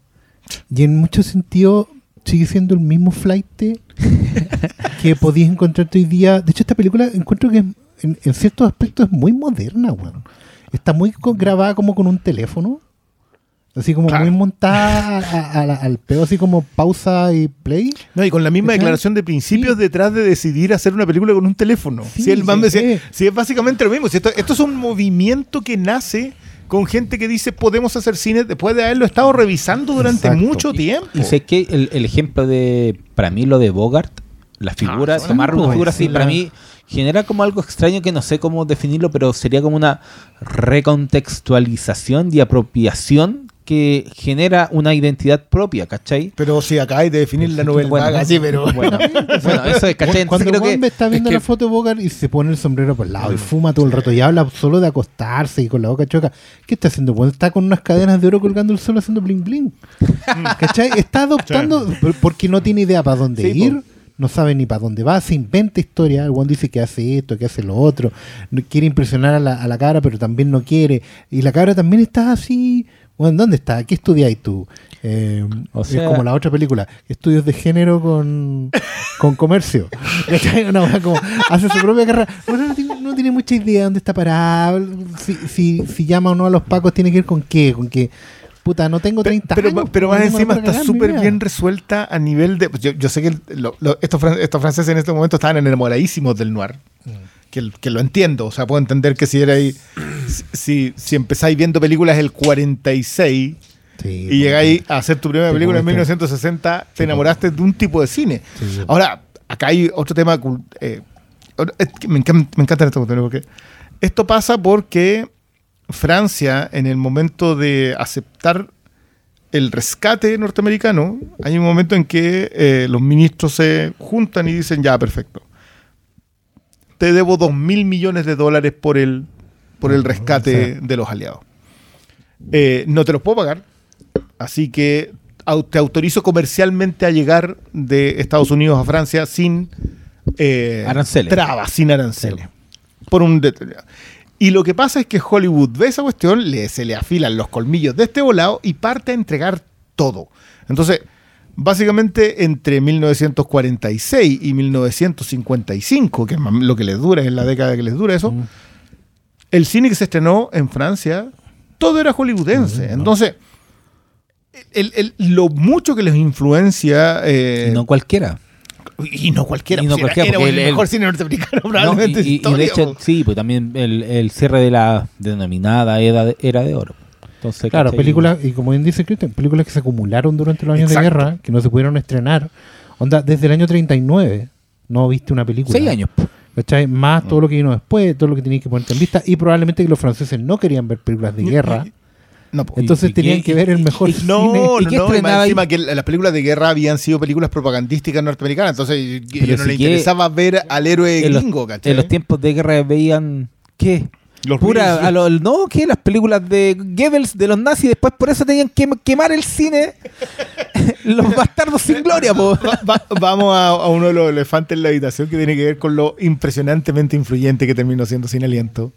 y en muchos sentidos sigue siendo el mismo flight que podías encontrar hoy día. De hecho, esta película encuentro que en, ciertos aspectos es muy moderna, bueno. Está muy grabada como con un teléfono. Así como muy montada al pedo, así como pausa y play. No, y con la misma declaración de principios detrás de decidir hacer una película con un teléfono. si el decía, si es básicamente lo mismo. esto, esto es un movimiento que nace con gente que dice podemos hacer cine después de haberlo estado revisando durante mucho tiempo. Y, sé que el, ejemplo de, para mí, lo de Bogart, la ah, figura, tomar una figura así, para mí genera como algo extraño que no sé cómo definirlo, pero sería como una recontextualización y apropiación que genera una identidad propia, ¿cachai? Pero si acá hay de definir la novela bueno, así, pero... Bueno, eso es, ¿cachai? Cuando creo que, está viendo la foto de Bogart y se pone el sombrero por el lado y fuma todo el rato y habla solo de acostarse y con la boca choca, ¿qué está haciendo? Pues está con unas cadenas de oro colgando el sol haciendo bling bling. ¿Cachai? Está adoptando porque no tiene idea para dónde ir. no sabe ni para dónde va, se inventa historia. El one dice que hace esto, que hace lo otro, quiere impresionar a la, a la cara, pero también no quiere. Y la cara también está así, Bueno, ¿dónde está? ¿Qué estudiáis tú? Eh, o sea, es como la otra película, estudios de género con, con comercio. Una como, hace su propia carrera. Bueno, no tiene, no tiene mucha idea de dónde está parado. Si, si, si, llama o no a los pacos, tiene que ver con qué, con que puta, no tengo 30 pero, años. Pero, más encima está súper bien resuelta a nivel de. Yo, yo sé que estos, estos, franceses en este momento estaban enamoradísimos del noir. Mm. Que, que, lo entiendo. O sea, puedo entender que si erais. Si, si empezáis viendo películas el 46 y llegáis a hacer tu primera película en 1960, te enamoraste de un tipo de cine. Ahora, acá hay otro tema. Eh, me, encanta, me encanta esto porque esto pasa porque Francia, en el momento de aceptar el rescate norteamericano, hay un momento en que eh, los ministros se juntan y dicen, ya, perfecto. Te debo dos mil millones de dólares por el, por el rescate de los aliados. Eh, no te los puedo pagar, así que te autorizo comercialmente a llegar de Estados Unidos a Francia sin eh, trabas, sin aranceles. Por un y lo que pasa es que Hollywood ve esa cuestión, se le afilan los colmillos de este volado y parte a entregar todo. Entonces, básicamente entre 1946 y 1955, que es lo que les dura, es la década que les dura eso, el cine que se estrenó en Francia, todo era hollywoodense. Entonces, lo mucho que les influencia... Eh, no cualquiera. Y no cualquiera. Y no pues, cualquiera era, el, mejor cine norteamericano probablemente. y, de hecho, sí, pues también el, cierre de la denominada era de, era de oro. Entonces, claro, películas, y como bien dice Cristian, películas que se acumularon durante los años de guerra, que no se pudieron estrenar. Onda, desde el año 39 no viste una película. Seis años. ¿Cachai? Más todo lo que vino después, todo lo que tenías que ponerte en vista. Y probablemente que los franceses no querían ver películas de guerra. Entonces tenían que ver el mejor cine. No, ¿Y no, no. encima que las películas de guerra habían sido películas propagandísticas norteamericanas. Entonces yo no le interesaba ver al héroe gringo, ¿cachai? En los tiempos de guerra veían. ¿Qué? Los Pura, a no, que las películas de Goebbels, de los nazis, después por eso tenían que quemar el cine. los bastardos sin gloria, po. vamos a, a, uno de los elefantes en la habitación que tiene que ver con lo impresionantemente influyente que terminó siendo Sin Aliento.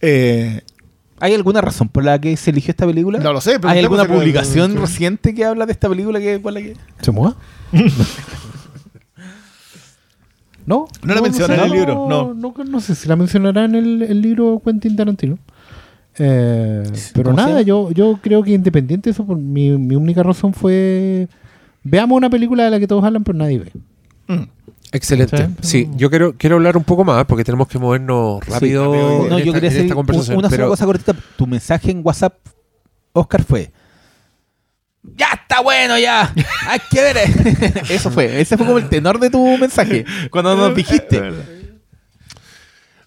Eh, ¿Hay alguna razón por la que se eligió esta película? No lo sé. ¿Hay alguna publicación reciente que habla de esta película que, por la que... ¿Se mueva? ¿No? No la menciona en el libro. No. No, sé si la mencionará en el, libro Quentin Tarantino. Eh, pero nada, yo, yo creo que independiente de eso, mi, mi única razón fue. Veamos una película de la que todos hablan, pero nadie ve. Mm. Excelente. Sí, yo quiero, quiero hablar un poco más porque tenemos que movernos rápido, no, yo quería hacer Una sola cosa cortita. Tu mensaje en WhatsApp, Oscar, fue. Ya está bueno, ya. Hay que ver. Eso fue. Ese fue como el tenor de tu mensaje. Cuando nos dijiste.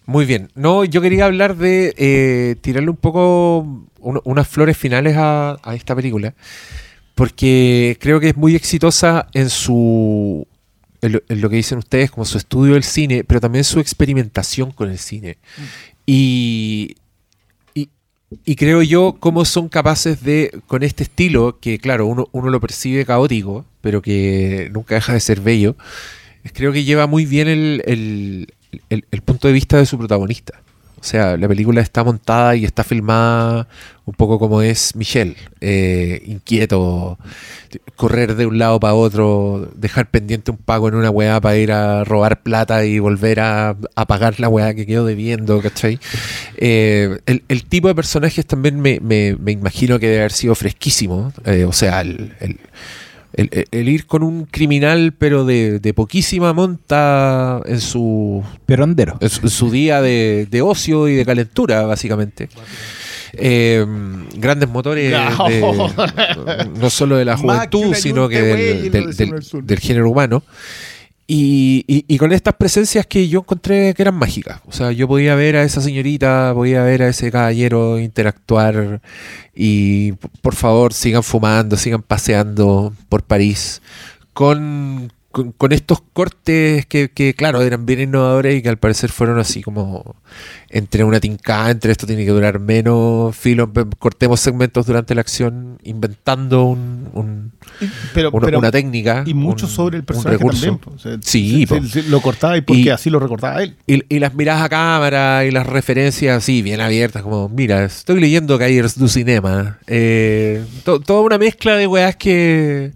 Muy bien. No, yo quería hablar de eh, tirarle un poco unas flores finales a, a esta película. Porque creo que es muy exitosa en su en lo, que dicen ustedes, como su estudio del cine, pero también su experimentación con el cine. Mm. Y, y, creo yo cómo son capaces de, con este estilo, que claro, uno, uno lo percibe caótico, pero que nunca deja de ser bello, creo que lleva muy bien el, el punto de vista de su protagonista. O sea, la película está montada y está filmada un poco como es Michelle, eh, inquieto, correr de un lado para otro, dejar pendiente un pago en una weá para ir a robar plata y volver a, pagar la weá que quedó debiendo, ¿cachai? Eh, el, tipo de personajes también me, imagino que debe haber sido fresquísimo, eh, o sea, el el, ir con un criminal, pero de, poquísima monta en su. Perondero. En su, día de, ocio y de calentura, básicamente. Eh, grandes motores no. solo de la juventud, sino que del género humano. Y, con estas presencias que yo encontré que eran mágicas. O sea, yo podía ver a esa señorita, podía ver a ese caballero interactuar y por favor sigan fumando, sigan paseando por París con, con, estos cortes que, que, claro, eran bien innovadores y que al parecer fueron así como entre una tincada, entre esto tiene que durar menos, filo, cortemos segmentos durante la acción, inventando un, una, técnica. Y mucho sobre el personaje también. sí, lo cortaba y porque así lo recordaba él. Y, las miradas a cámara y las referencias así, bien abiertas, como, mira, estoy leyendo Cahiers du Cinema. Eh, toda una mezcla de weas que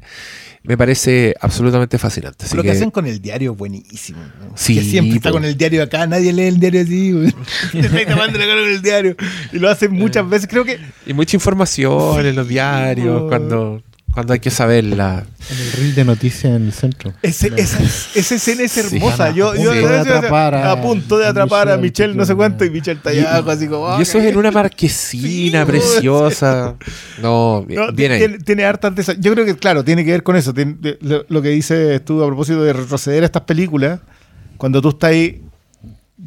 me parece absolutamente fascinante. Lo que, hacen con el diario es buenísimo. Sí, que siempre está con el diario acá, nadie lee el diario así. con el diario. Y lo hacen muchas veces, creo que. Y mucha información en los diarios, cuando cuando hay que saberla. En el reel de noticias en el centro. esa, escena es hermosa. yo, yo, a, punto de atrapar a, Michelle, no sé cuánto, y Michelle está allá, así como. Y eso es en una marquesina preciosa. No, bien, ahí. Tiene, hartas de Yo creo que, claro, tiene que ver con eso. lo, que dices tú a propósito de retroceder a estas películas, cuando tú estás ahí,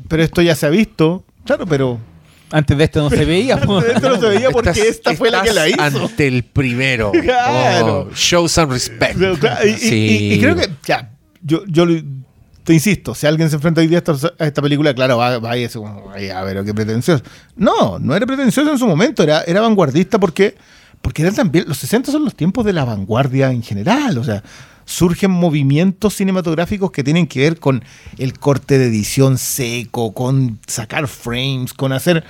pero esto ya se ha visto, claro, pero antes de esto no se veía. Antes de esto no se veía porque esta fue la que la hizo. Ante el primero. Claro. Oh, show some respect. y, creo que, ya, yo, yo te insisto, si alguien se enfrenta hoy día a esta, película, claro, va, va a decir, a ver, qué pretencioso. No, no era pretencioso en su momento, era, era vanguardista porque, porque era también, los 60 son los tiempos de la vanguardia en general, o sea, surgen movimientos cinematográficos que tienen que ver con el corte de edición seco, con sacar frames, con hacer...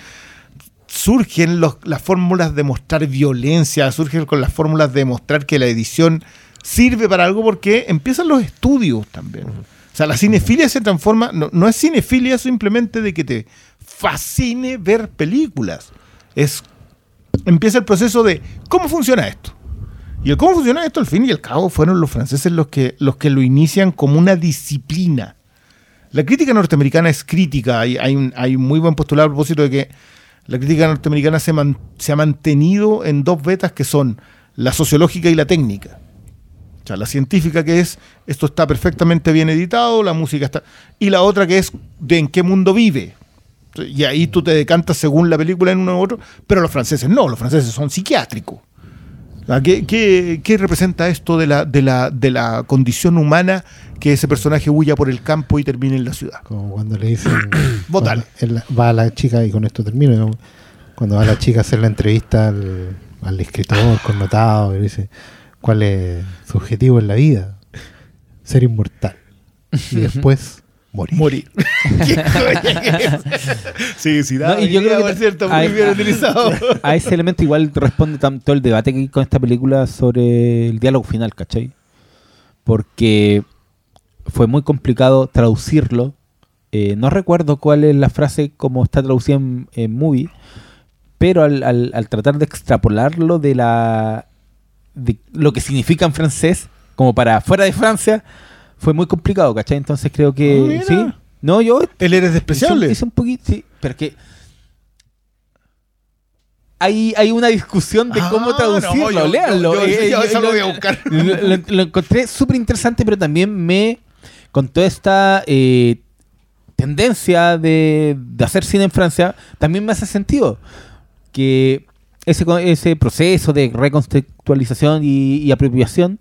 Surgen las fórmulas de mostrar violencia, surgen con las fórmulas de mostrar que la edición sirve para algo porque empiezan los estudios también. O sea, la cinefilia se transforma, no, no es cinefilia simplemente de que te fascine ver películas. Es empieza el proceso de cómo funciona esto. Y el cómo funciona esto, al fin y al cabo, fueron los franceses los que, los que lo inician como una disciplina. La crítica norteamericana es crítica. Hay, hay, un, muy buen postulado a propósito de que la crítica norteamericana se, se ha mantenido en dos vetas que son la sociológica y la técnica. O sea, la científica que es, esto está perfectamente bien editado, la música está... Y la otra que es de en qué mundo vive. Y ahí tú te decantas según la película en uno u otro, pero los franceses no, los franceses son psiquiátricos. Ah, ¿Qué, representa esto de la, de, la, de la condición humana que ese personaje huya por el campo y termine en la ciudad? Como cuando le dicen. Va a la chica, y con esto termino, cuando va a la chica a hacer la entrevista al, al escritor connotado, y dice: ¿Cuál es su objetivo en la vida? Ser inmortal. Y después morir. Morir. sí, sí, da, y yo creo que cierto, muy bien utilizado. A ese elemento igual responde tanto el debate que hay con esta película sobre el diálogo final, ¿cachai? Porque fue muy complicado traducirlo. Eh, no recuerdo cuál es la frase como está traducida en, movie, pero al, al, tratar de extrapolarlo de la de lo que significa en francés, como para fuera de Francia, fue muy complicado, ¿cachai? Entonces creo que. Ah, sí. No, yo. Él eres despreciable. Es un, poquito. Sí, pero que. Hay, hay una discusión de cómo ah, traducirlo. No, Léanlo. Eh, yo, eso lo voy a buscar. Lo, encontré súper interesante, pero también me. Con toda esta. Eh, tendencia de, de, hacer cine en Francia, también me hace sentido que ese, ese proceso de recontextualización y, y apropiación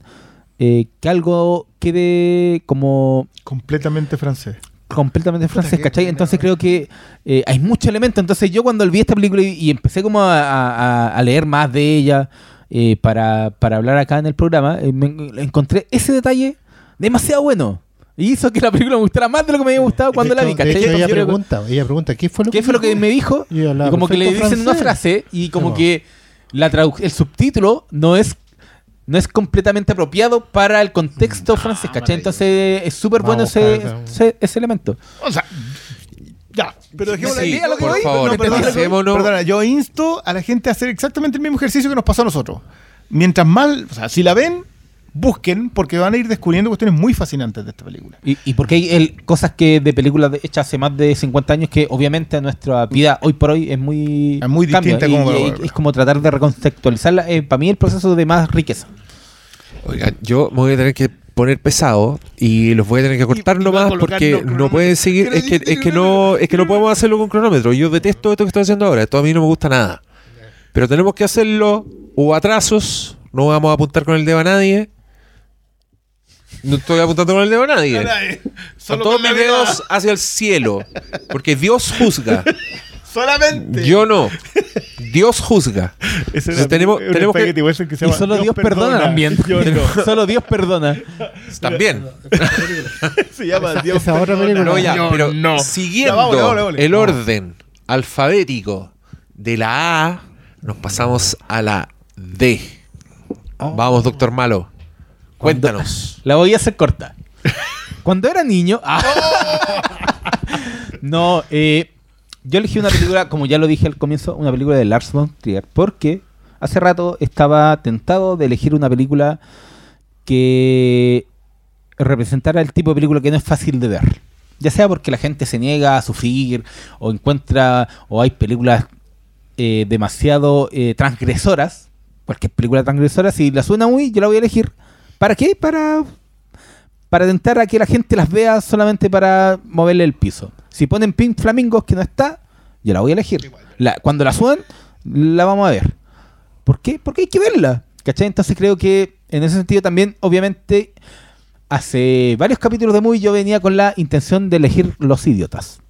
eh, que algo quede como... Completamente francés. Completamente francés, ¿cachai? Entonces creo que eh, hay mucho elemento. Entonces yo cuando vi esta película y, empecé como a, leer más de ella eh, para, hablar acá en el programa, encontré ese detalle demasiado bueno. Y hizo que la película me gustara más de lo que me había gustado cuando la vi. ¿cachai? ella, pregunta, ella pregunta, ¿qué fue lo, ¿Qué fue lo que me dijo? Y, como que le dicen una frase y como que la el subtítulo no es no es completamente apropiado para el contexto francés, ¿cachai? Entonces es súper bueno ese, ese, elemento. O sea, ya, pero dejemos la idea lo que por favor, no, perdona, yo insto a la gente a hacer exactamente el mismo ejercicio que nos pasó a nosotros. Mientras mal, o sea, si la ven, busquen porque van a ir descubriendo cuestiones muy fascinantes de esta película. Y, porque hay cosas que de películas hechas hace más de 50 años que obviamente nuestra vida hoy por hoy es muy, es muy distinta. como es como tratar de recontextualizarla. Eh, para mí el proceso de más riqueza. Oiga, yo me voy a tener que poner pesado y los voy a tener que cortar nomás porque no pueden seguir es que, es que no es que no podemos hacerlo con cronómetro yo detesto esto que estoy haciendo ahora esto a mí no me gusta nada pero tenemos que hacerlo hubo atrasos no vamos a apuntar con el dedo a nadie No estoy apuntando con el dedo a nadie. Son todos mis dedos hacia el cielo. Porque Dios juzga. Solamente. Yo no. Dios juzga. tenemos, tenemos que... y solo Dios, perdona, también. solo Dios perdona. También. Se llama Dios perdona. No, ya, pero no. siguiendo el orden alfabético de la A, nos pasamos a la D. Oh. Vamos, doctor Malo. Cuéntanos. La voy a hacer corta. Cuando era niño. Ah. no, eh, yo elegí una película, como ya lo dije al comienzo, una película de Lars von Trier, porque hace rato estaba tentado de elegir una película que representara el tipo de película que no es fácil de ver. Ya sea porque la gente se niega a sufrir o encuentra o hay películas eh, demasiado eh, transgresoras, cualquier película transgresora, si la suena muy, yo la voy a elegir. ¿Para qué? Para, para tentar a que la gente las vea solamente para moverle el piso. Si ponen Pink Flamingos que no está, yo la voy a elegir. cuando la suban, la vamos a ver. ¿Por qué? Porque hay que verla. ¿Cachai? Entonces creo que en ese sentido también, obviamente, hace varios capítulos de Movie yo venía con la intención de elegir Los Idiotas.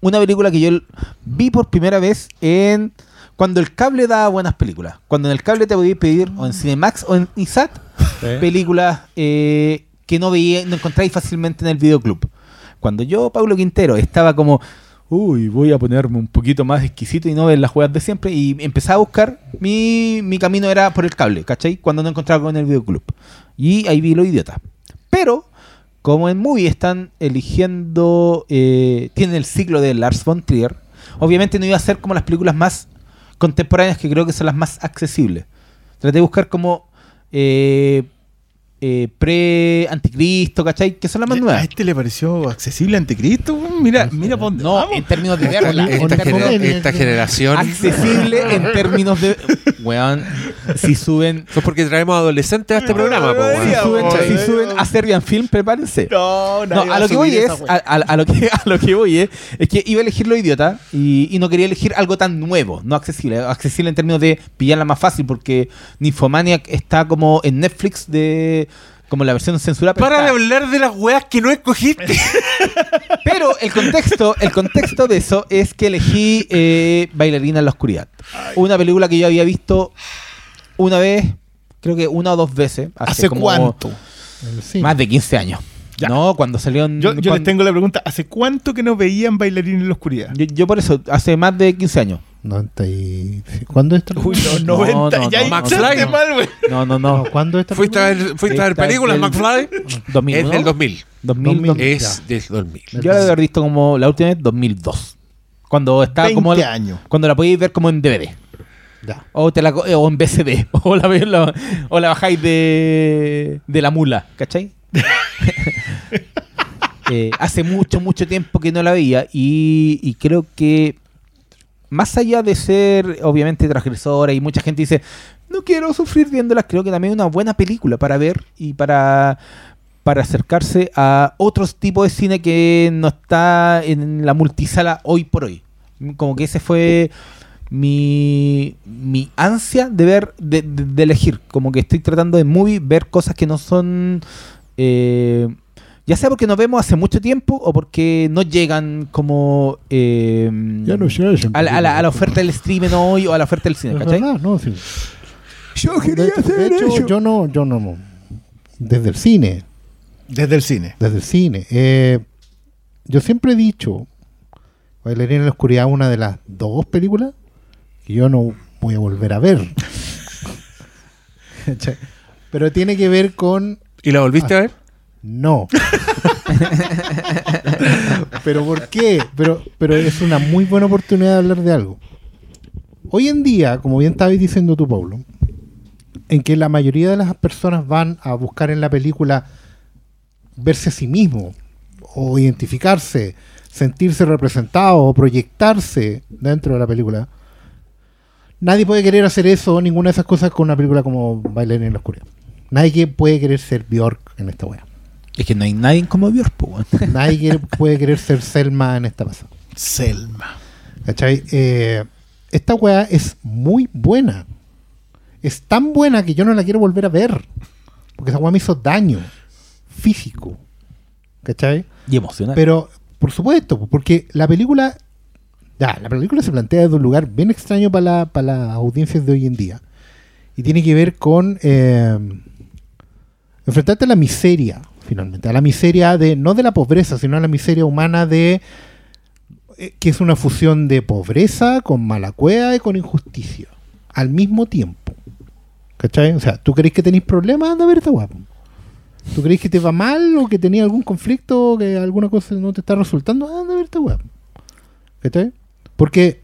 Una película que yo vi por primera vez en cuando el cable da buenas películas. Cuando en el cable te podías pedir, o en Cinemax o en ISAT, películas eh, que no veía, no encontráis fácilmente en el videoclub. Cuando yo, Pablo Quintero, estaba como, uy, voy a ponerme un poquito más exquisito y no ver las juegas de siempre, y empecé a buscar, mi, camino era por el cable, ¿cachai? Cuando no encontraba con el videoclub. Y ahí vi lo idiota. Pero, como en Movie están eligiendo, eh, tienen el ciclo de Lars von Trier, obviamente no iba a ser como las películas más contemporáneas que creo que son las más accesibles. Traté de buscar como eh, eh, pre-anticristo, ¿cachai? Que son las más nuevas. ¿A este le pareció accesible Anticristo? Mira, mira por No, en términos de verla. Esta, generación. Accesible en términos de. Weón, si suben. Eso es porque traemos adolescentes a este programa, si, suben, a Serbian Film, prepárense. No, no a lo que voy es. A, lo que, a lo que voy es. Es que iba a elegir lo idiota y, y no quería elegir algo tan nuevo, no accesible. Accesible en términos de pillarla más fácil, porque Nymphomaniac está como en Netflix de como la versión censurada. Para de hablar de las weas que no escogiste. pero el contexto, el contexto de eso es que elegí eh, Bailarina en la Oscuridad. Una película que yo había visto una vez, creo que una o dos veces. ¿Hace, cuánto? Más de 15 años. No, cuando salió en, Yo, les tengo la pregunta, ¿hace cuánto que no veían Bailarina en la Oscuridad? Yo, por eso, hace más de 15 años. 90 y... ¿Cuándo está? Uy, no, 90. No, ya no, McFly. mal, güey. No, no, no. ¿Cuándo está? ¿Fuiste a ver, fuiste a ver películas, McFly? 2000, es del 2000. 2000. es del 2000. Yo la he visto como la última vez 2002. Cuando estaba como... años. Cuando la podéis ver como en DVD. Ya. O, te la, o en BCD. O la, o la bajáis de, de la mula. ¿Cachai? eh, hace mucho, mucho tiempo que no la veía y, y creo que más allá de ser obviamente transgresora y mucha gente dice, no quiero sufrir viéndolas, creo que también es una buena película para ver y para, para acercarse a otros tipos de cine que no está en la multisala hoy por hoy. Como que ese fue mi, mi ansia de ver, de, de, elegir. Como que estoy tratando de movie, ver cosas que no son... Eh, ya sea porque nos vemos hace mucho tiempo o porque no llegan como eh, a, la, a, la, oferta del streaming hoy o a la oferta del cine, ¿cachai? no, sí. Yo quería hacer hecho, Yo no, yo no. Desde el cine. Desde el cine. Desde el cine. Eh, yo siempre he dicho, Bailarina en la Oscuridad, una de las dos películas que yo no voy a volver a ver. Pero tiene que ver con... ¿Y la volviste a ver? No. pero ¿por qué? Pero, pero es una muy buena oportunidad de hablar de algo. Hoy en día, como bien estabas diciendo tú, Pablo, en que la mayoría de las personas van a buscar en la película verse a sí mismo, o identificarse, sentirse representado, o proyectarse dentro de la película. Nadie puede querer hacer eso, ninguna de esas cosas con una película como Bailar en la Oscuridad. Nadie puede querer ser Bjork en esta wea. Es que no hay nadie como Dios, Nadie puede querer ser Selma en esta pasada. Selma. ¿Cachai? Eh, esta weá es muy buena. Es tan buena que yo no la quiero volver a ver. Porque esa weá me hizo daño. físico. ¿Cachai? Y emocional. Pero, por supuesto, porque la película. Ya, la película se plantea desde un lugar bien extraño para, para las audiencias de hoy en día. Y tiene que ver con eh, enfrentarte a la miseria, finalmente. A la miseria de, no de la pobreza, sino a la miseria humana de eh, que es una fusión de pobreza con mala cueva y con injusticia. Al mismo tiempo. ¿Cachai? O sea, ¿tú crees que tenéis problemas? Anda a ver esta guapo. ¿Tú crees que te va mal o que tenía algún conflicto o que alguna cosa no te está resultando? Anda a ver esta guapo. ¿Cachai? Porque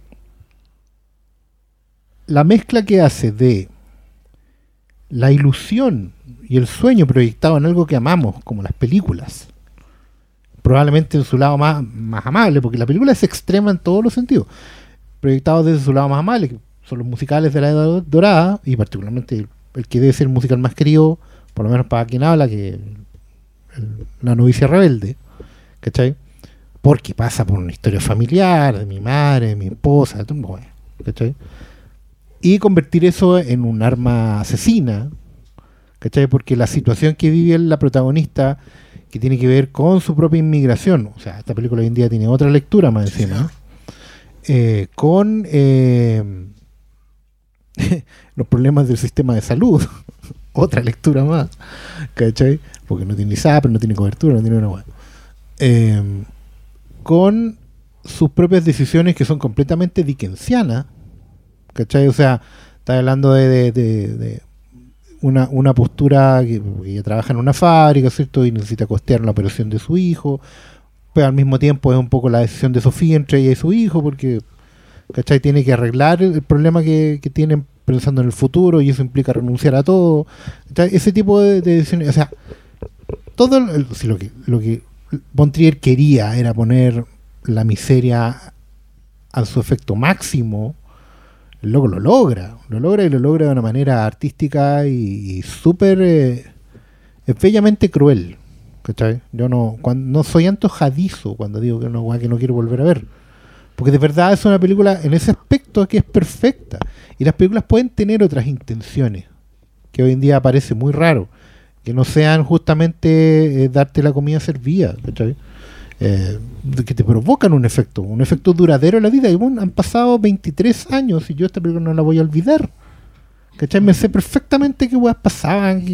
la mezcla que hace de la ilusión y el sueño proyectado en algo que amamos, como las películas, probablemente en su lado más, más amable, porque la película es extrema en todos los sentidos, proyectado desde su lado más amable, que son los musicales de la Edad Dorada, y particularmente el, que debe ser el musical más querido, por lo menos para quien habla, que La novicia rebelde, ¿cachai? Porque pasa por una historia familiar, de mi madre, de mi esposa, de todo, ¿cachai? Y convertir eso en un arma asesina, ¿cachai? Porque la situación que vive la protagonista, que tiene que ver con su propia inmigración, o sea, esta película hoy en día tiene otra lectura más encima, eh, con eh, los problemas del sistema de salud. Otra lectura más. ¿Cachai? Porque no tiene ni SAP, no tiene cobertura, no tiene una em, con sus propias decisiones que son completamente dickensianas. ¿Cachai? O sea, está hablando de, una, una, postura que, ella trabaja en una fábrica, ¿cierto? Y necesita costear la operación de su hijo. Pero al mismo tiempo es un poco la decisión de Sofía entre ella y su hijo, porque ¿cachai? Tiene que arreglar el, problema que, tienen pensando en el futuro y eso implica renunciar a todo. Ese tipo de, decisiones, o sea, todo si lo que lo que Bontrier quería era poner la miseria a su efecto máximo, lo logra, lo logra y lo logra de una manera artística y, súper eh, bellamente cruel. ¿cachai? Yo no, soy antojadizo cuando digo que no, que no quiero volver a ver. Porque de verdad es una película en ese aspecto que es perfecta. Y las películas pueden tener otras intenciones, que hoy en día parece muy raro. Que no sean justamente eh, darte la comida servida, eh, que te provocan un efecto, un efecto duradero en la vida. Y bueno, han pasado 23 años y yo esta película no la voy a olvidar. ¿Cachai? Me sé perfectamente qué weas pasaban.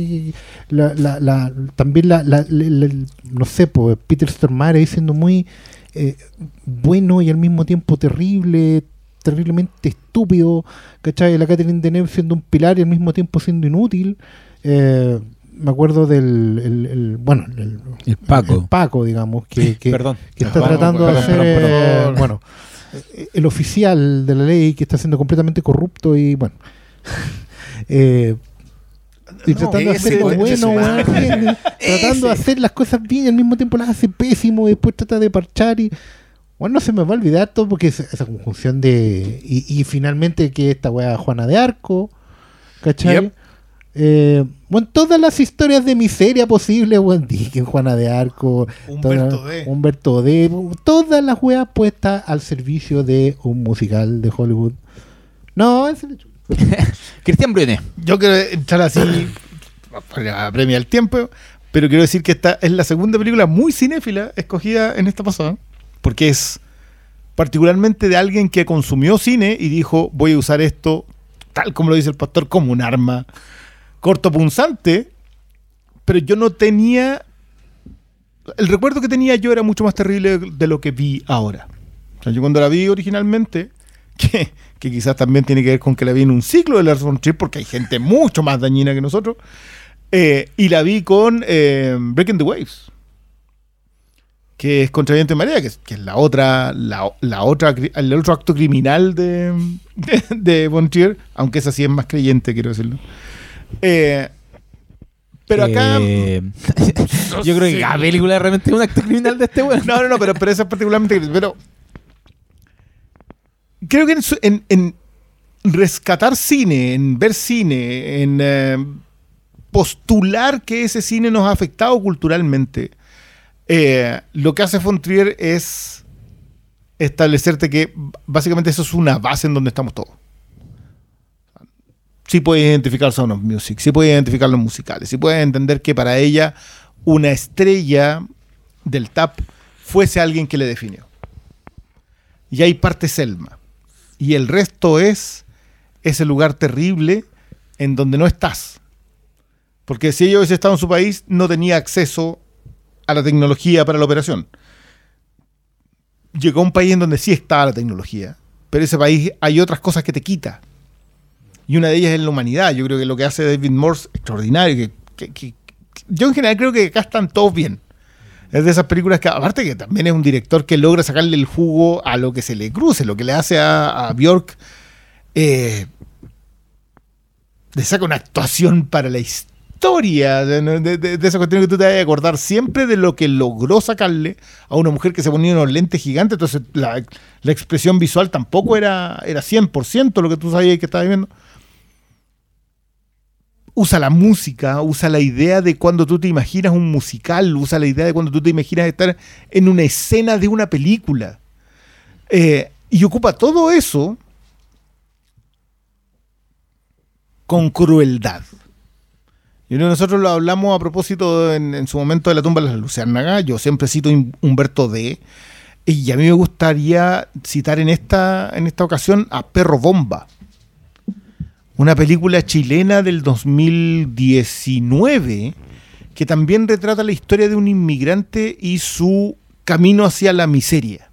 también la, no sé, pues Peter Stormare diciendo muy eh, bueno y al mismo tiempo terrible, terriblemente estúpido, ¿cachai? La Catherine Deneuve siendo un pilar y al mismo tiempo siendo inútil. Eh, me acuerdo del el, bueno el, Paco. Paco digamos que, que, está tratando de hacer eh, bueno el oficial de la ley que está siendo completamente corrupto y bueno eh, y tratando de hacer lo bueno, tratando de hacer las cosas bien y al mismo tiempo las hace pésimo y después trata de parchar y bueno, no se me va a olvidar todo porque esa conjunción de y, finalmente que esta wea Juana de Arco, ¿cachai? Eh, bueno, todas las historias de miseria posible, bueno, Dickens, Juana de Arco, Humberto D. Humberto D. Todas las weas puestas al servicio de un musical de Hollywood. No, es el hecho. Cristian Brune. Yo quiero entrar así, para premia el tiempo, pero quiero decir que esta es la segunda película muy cinéfila escogida en esta pasada, porque es particularmente de alguien que consumió cine y dijo, voy a usar esto, tal como lo dice el pastor, como un arma cortopunzante, pero yo no tenía... El recuerdo que tenía yo era mucho más terrible de lo que vi ahora. O sea, yo cuando la vi originalmente, que que quizás también tiene que ver con que la vi en un ciclo de Lars von Trier, porque hay gente mucho más dañina que nosotros. Eh, y la vi con eh, Breaking the Waves, que es contra viento y marea, que es, la otra, la, otra, el otro acto criminal de, de, Trier, aunque esa sí es más creyente, quiero decirlo. Eh, pero acá. yo creo que cada película es realmente un acto criminal de este weón. No, no, no, pero, pero esa es particularmente. Pero creo que en, rescatar cine, en ver cine, en eh, postular que ese cine nos ha afectado culturalmente, eh, lo que hace Fontrier es establecerte que básicamente eso es una base en donde estamos todos. Sí puedes identificar Sound of Music, sí puedes identificar los musicales, sí puedes entender que para ella una estrella del TAP fuese alguien que le definió. Y ahí parte Selma. Y el resto es ese lugar terrible en donde no estás. Porque si ella hubiese estado en su país, no tenía acceso a la tecnología para la operación. Llegó a un país en donde sí está la tecnología, pero ese país hay otras cosas que te quita. Y una de ellas es la humanidad. Yo creo que lo que hace David Morse extraordinario. Yo en general creo que acá están todos bien. Es de esas películas que, aparte que también es un director que logra sacarle el jugo a lo que se le cruce, lo que le hace a, Bjork. Eh, le saca una actuación para la historia de, esa cuestión que tú te vas a acordar siempre de lo que logró sacarle a una mujer que se ponía unos lentes gigantes. Entonces, la, expresión visual tampoco era, era 100% lo que tú sabías que estabas viendo usa la música, usa la idea de cuando tú te imaginas un musical, usa la idea de cuando tú te imaginas estar en una escena de una película. Eh, y ocupa todo eso con crueldad. Y nosotros lo hablamos a propósito en, su momento de la tumba de las Luciérnagas. Yo siempre cito Humberto D. Y a mí me gustaría citar en esta, en esta ocasión a Perro Bomba una película chilena del 2019 que también retrata la historia de un inmigrante y su camino hacia la miseria.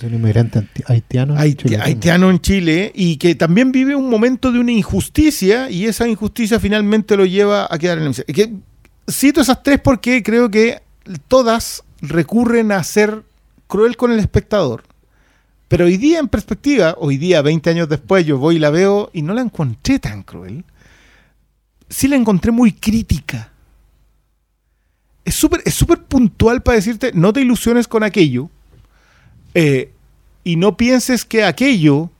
De un inmigrante haitiano. haitiano en Chile y que también vive un momento de una injusticia y esa injusticia finalmente lo lleva a quedar en la miseria. Que, cito esas tres porque creo que todas recurren a ser cruel con el espectador pero hoy día, en perspectiva, hoy día, 20 años después, yo voy y la veo y no la encontré tan cruel. Sí la encontré muy crítica. Es súper es puntual para decirte, no te ilusiones con aquello. Eh, y no pienses que aquello,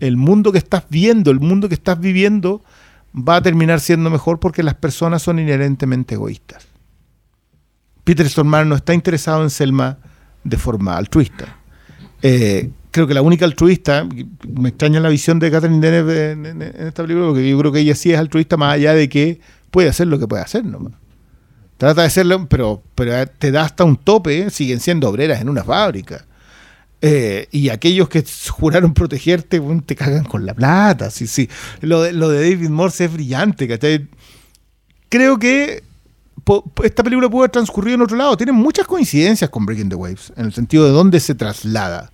el mundo que estás viendo, el mundo que estás viviendo, va a terminar siendo mejor porque las personas son inherentemente egoístas. Peter Stormare no está interesado en Selma de forma altruista. Eh, creo que la única altruista, me extraña la visión de Catherine Deneuve en, esta película, porque yo creo que ella sí es altruista más allá de que puede hacer lo que puede hacer nomás. Trata de hacerlo, pero, pero te da hasta un tope, siguen siendo obreras en una fábrica. Eh, y aquellos que juraron protegerte, te cagan con la plata. Sí, sí. Lo de, lo de David Morse es brillante. Creo que esta película pudo haber transcurrido en otro lado. Tiene muchas coincidencias con Breaking the Waves, en el sentido de dónde se traslada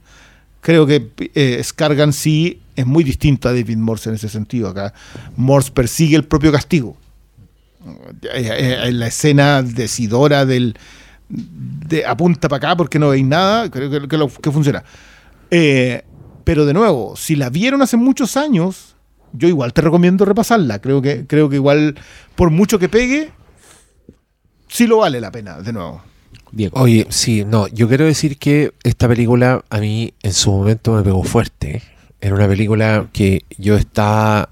creo que eh, Scargan sí es muy distinto a David Morse en ese sentido. Acá Morse persigue el propio castigo. Eh, eh, en la escena decidora del de apunta para acá porque no veis nada, creo que, que, funciona. pero de nuevo, si la vieron hace muchos años, yo igual te recomiendo repasarla. Creo que, creo que igual, por mucho que pegue, sí lo vale la pena, de nuevo. Oye, sí, no, yo quiero decir que esta película a mí en su momento me pegó fuerte. Era una película que yo estaba...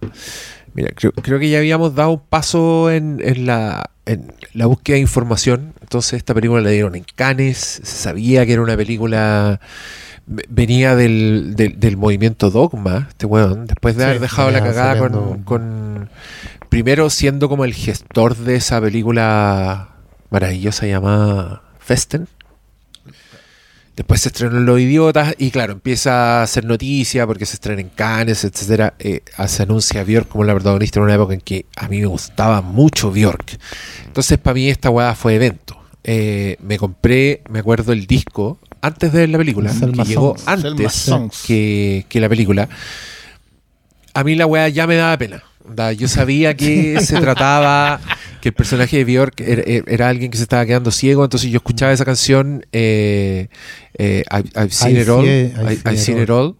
Mira, creo, que ya habíamos dado un paso en, la, en la búsqueda de información. Entonces esta película la dieron en Cannes. Se sabía que era una película... Venía del, del, movimiento Dogma, este weón, después de haber dejado la cagada con, con... Primero siendo como el gestor de esa película maravillosa llamada Festen. Después se estrenó en Los Idiotas y claro, empieza a hacer noticia porque se estrena en Cannes, etcétera. Eh, se anuncia a Bjork como la protagonista en una época en que a mí me gustaba mucho Bjork. Entonces, para mí esta weá fue evento. Eh, me compré, me acuerdo, el disco antes de ver la película, que llegó antes que, que, la película. A mí la weá ya me daba pena. Yo sabía que se trataba que el personaje de Bjork era, alguien que se estaba quedando ciego, entonces yo escuchaba esa canción eh, eh, I've, Seen It All, I've, Seen It All,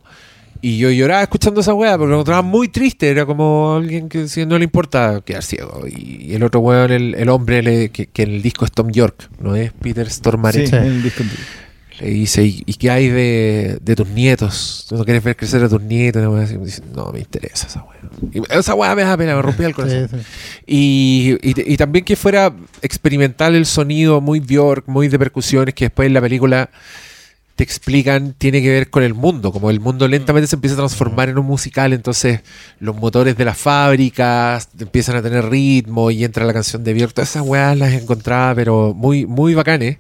y yo lloraba escuchando esa weá porque me encontraba muy triste, era como alguien que no le importa quedar ciego. Y, el otro weón, el, el hombre que, en el disco es Tom York, ¿no es? Peter Stormare. Sí, el disco le dice, ¿y, qué hay de, de, tus nietos? ¿Tú no quieres ver crecer a tus nietos? no, me interesa esa weá. Y esa weá me da pena, me rompía el corazón. Y, y, también que fuera experimental el sonido, muy Bjork, muy de percusiones, que después en la película te explican tiene que ver con el mundo, como el mundo lentamente se empieza a transformar en un musical, entonces los motores de las fábricas empiezan a tener ritmo y entra la canción de Björk, todas esas weas las encontraba pero muy, muy bacanes.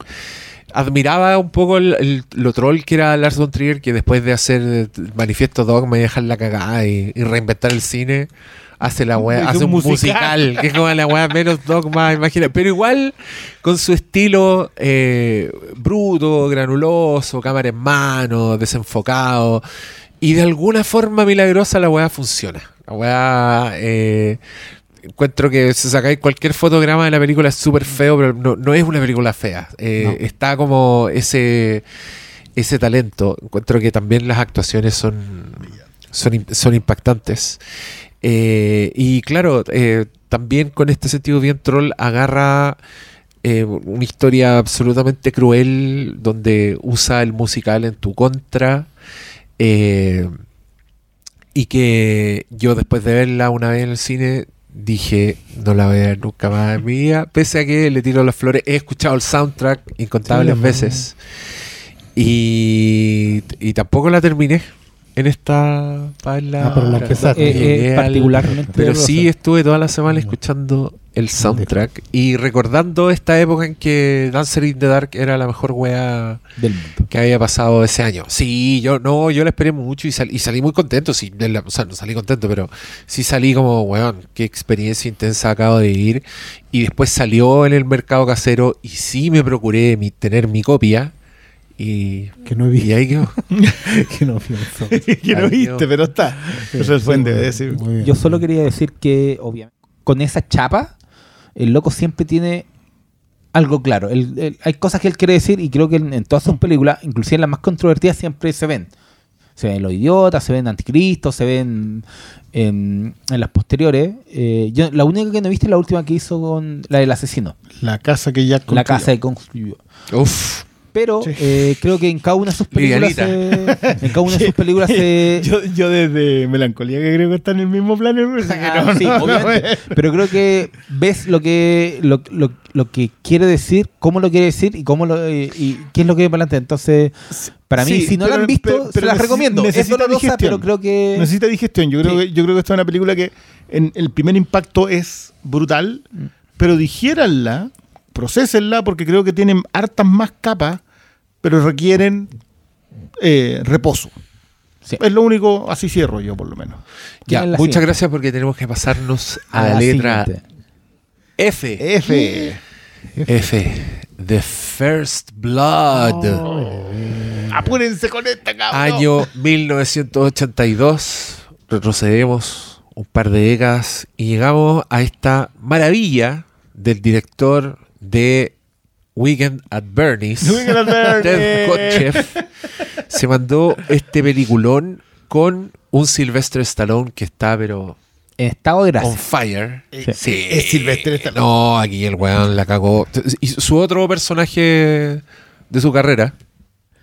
Admiraba un poco el, lo troll que era Lars von Trier, que después de hacer Manifiesto Dogma y dejar la cagada y, reinventar el cine, hace la wea, hace un musical. que es como la wea menos dogma, imagina. Pero igual con su estilo eh, bruto, granuloso, cámara en mano, desenfocado. Y de alguna forma milagrosa la wea funciona. La wea eh, encuentro que si sacáis cualquier fotograma de la película es súper feo, pero no, es una película fea. Eh, está como ese, ese talento. Encuentro que también las actuaciones son, son, son impactantes. Eh, y claro, eh, también con este sentido bien troll agarra una historia absolutamente cruel donde usa el musical en tu contra. y que yo después de verla una vez en el cine dije, no la voy a ver nunca más en mi vida, pese a que le tiro las flores. He escuchado el soundtrack incontables veces y, y tampoco la terminé en esta baila. Ah, pero la eh, eh, particularmente. Pero sí estuve toda la semana escuchando el soundtrack y recordando esta época en que Dancer in the Dark era la mejor wea del mundo que había pasado ese año. Sí, yo no, yo la esperé mucho y, y salí muy contento. Sí, o sea, no salí contento, pero sí salí como, weón, qué experiencia intensa acabo de vivir. Y después salió en el mercado casero y sí me procuré mi, tener mi copia y, que no vi. Y ahí quedó. que no, que no viste, pero está. Eso es fuente, decir. Yo solo quería decir que, obviamente, con esa chapa, el loco siempre tiene algo claro. hay cosas que él quiere decir y creo que en, todas sus películas, inclusive en las más controvertidas, siempre se ven. Se ven los idiotas, se ven Anticristo, se ven en, las posteriores. Eh, yo, la única que no viste es la última que hizo con la del asesino. La casa que ya construyó. La casa que construyó. Uf. Pero eh, creo que en cada una de sus películas se, en cada una de sus películas se... yo, yo desde Melancolía que creo que está en el mismo plano ah, sí, pero creo que ves lo que lo, lo, lo, que quiere decir cómo lo quiere decir y cómo lo y, qué es lo que viene para adelante. Entonces para mí si no la han visto se las recomiendo. Es digestión, pero creo que necesita digestión. Yo creo que yo creo que esta es una película que en el primer impacto es brutal mm. pero digiéranla procesenla porque creo que tienen hartas más capas, pero requieren eh, reposo. Es lo único, así cierro yo por lo menos. Ya, muchas gracias porque tenemos que pasarnos a, la, letra F. F. F. The First Blood. Apúrense con esta, cabrón. Año 1982. Retrocedemos un par de décadas y llegamos a esta maravilla del director de Weekend at Bernie's, Ted se mandó este peliculón con un Sylvester Stallone que está, pero. En estado de gracia. On fire. Sí. Es Sylvester Stallone. No, aquí el weón la cagó. Y su otro personaje de su carrera.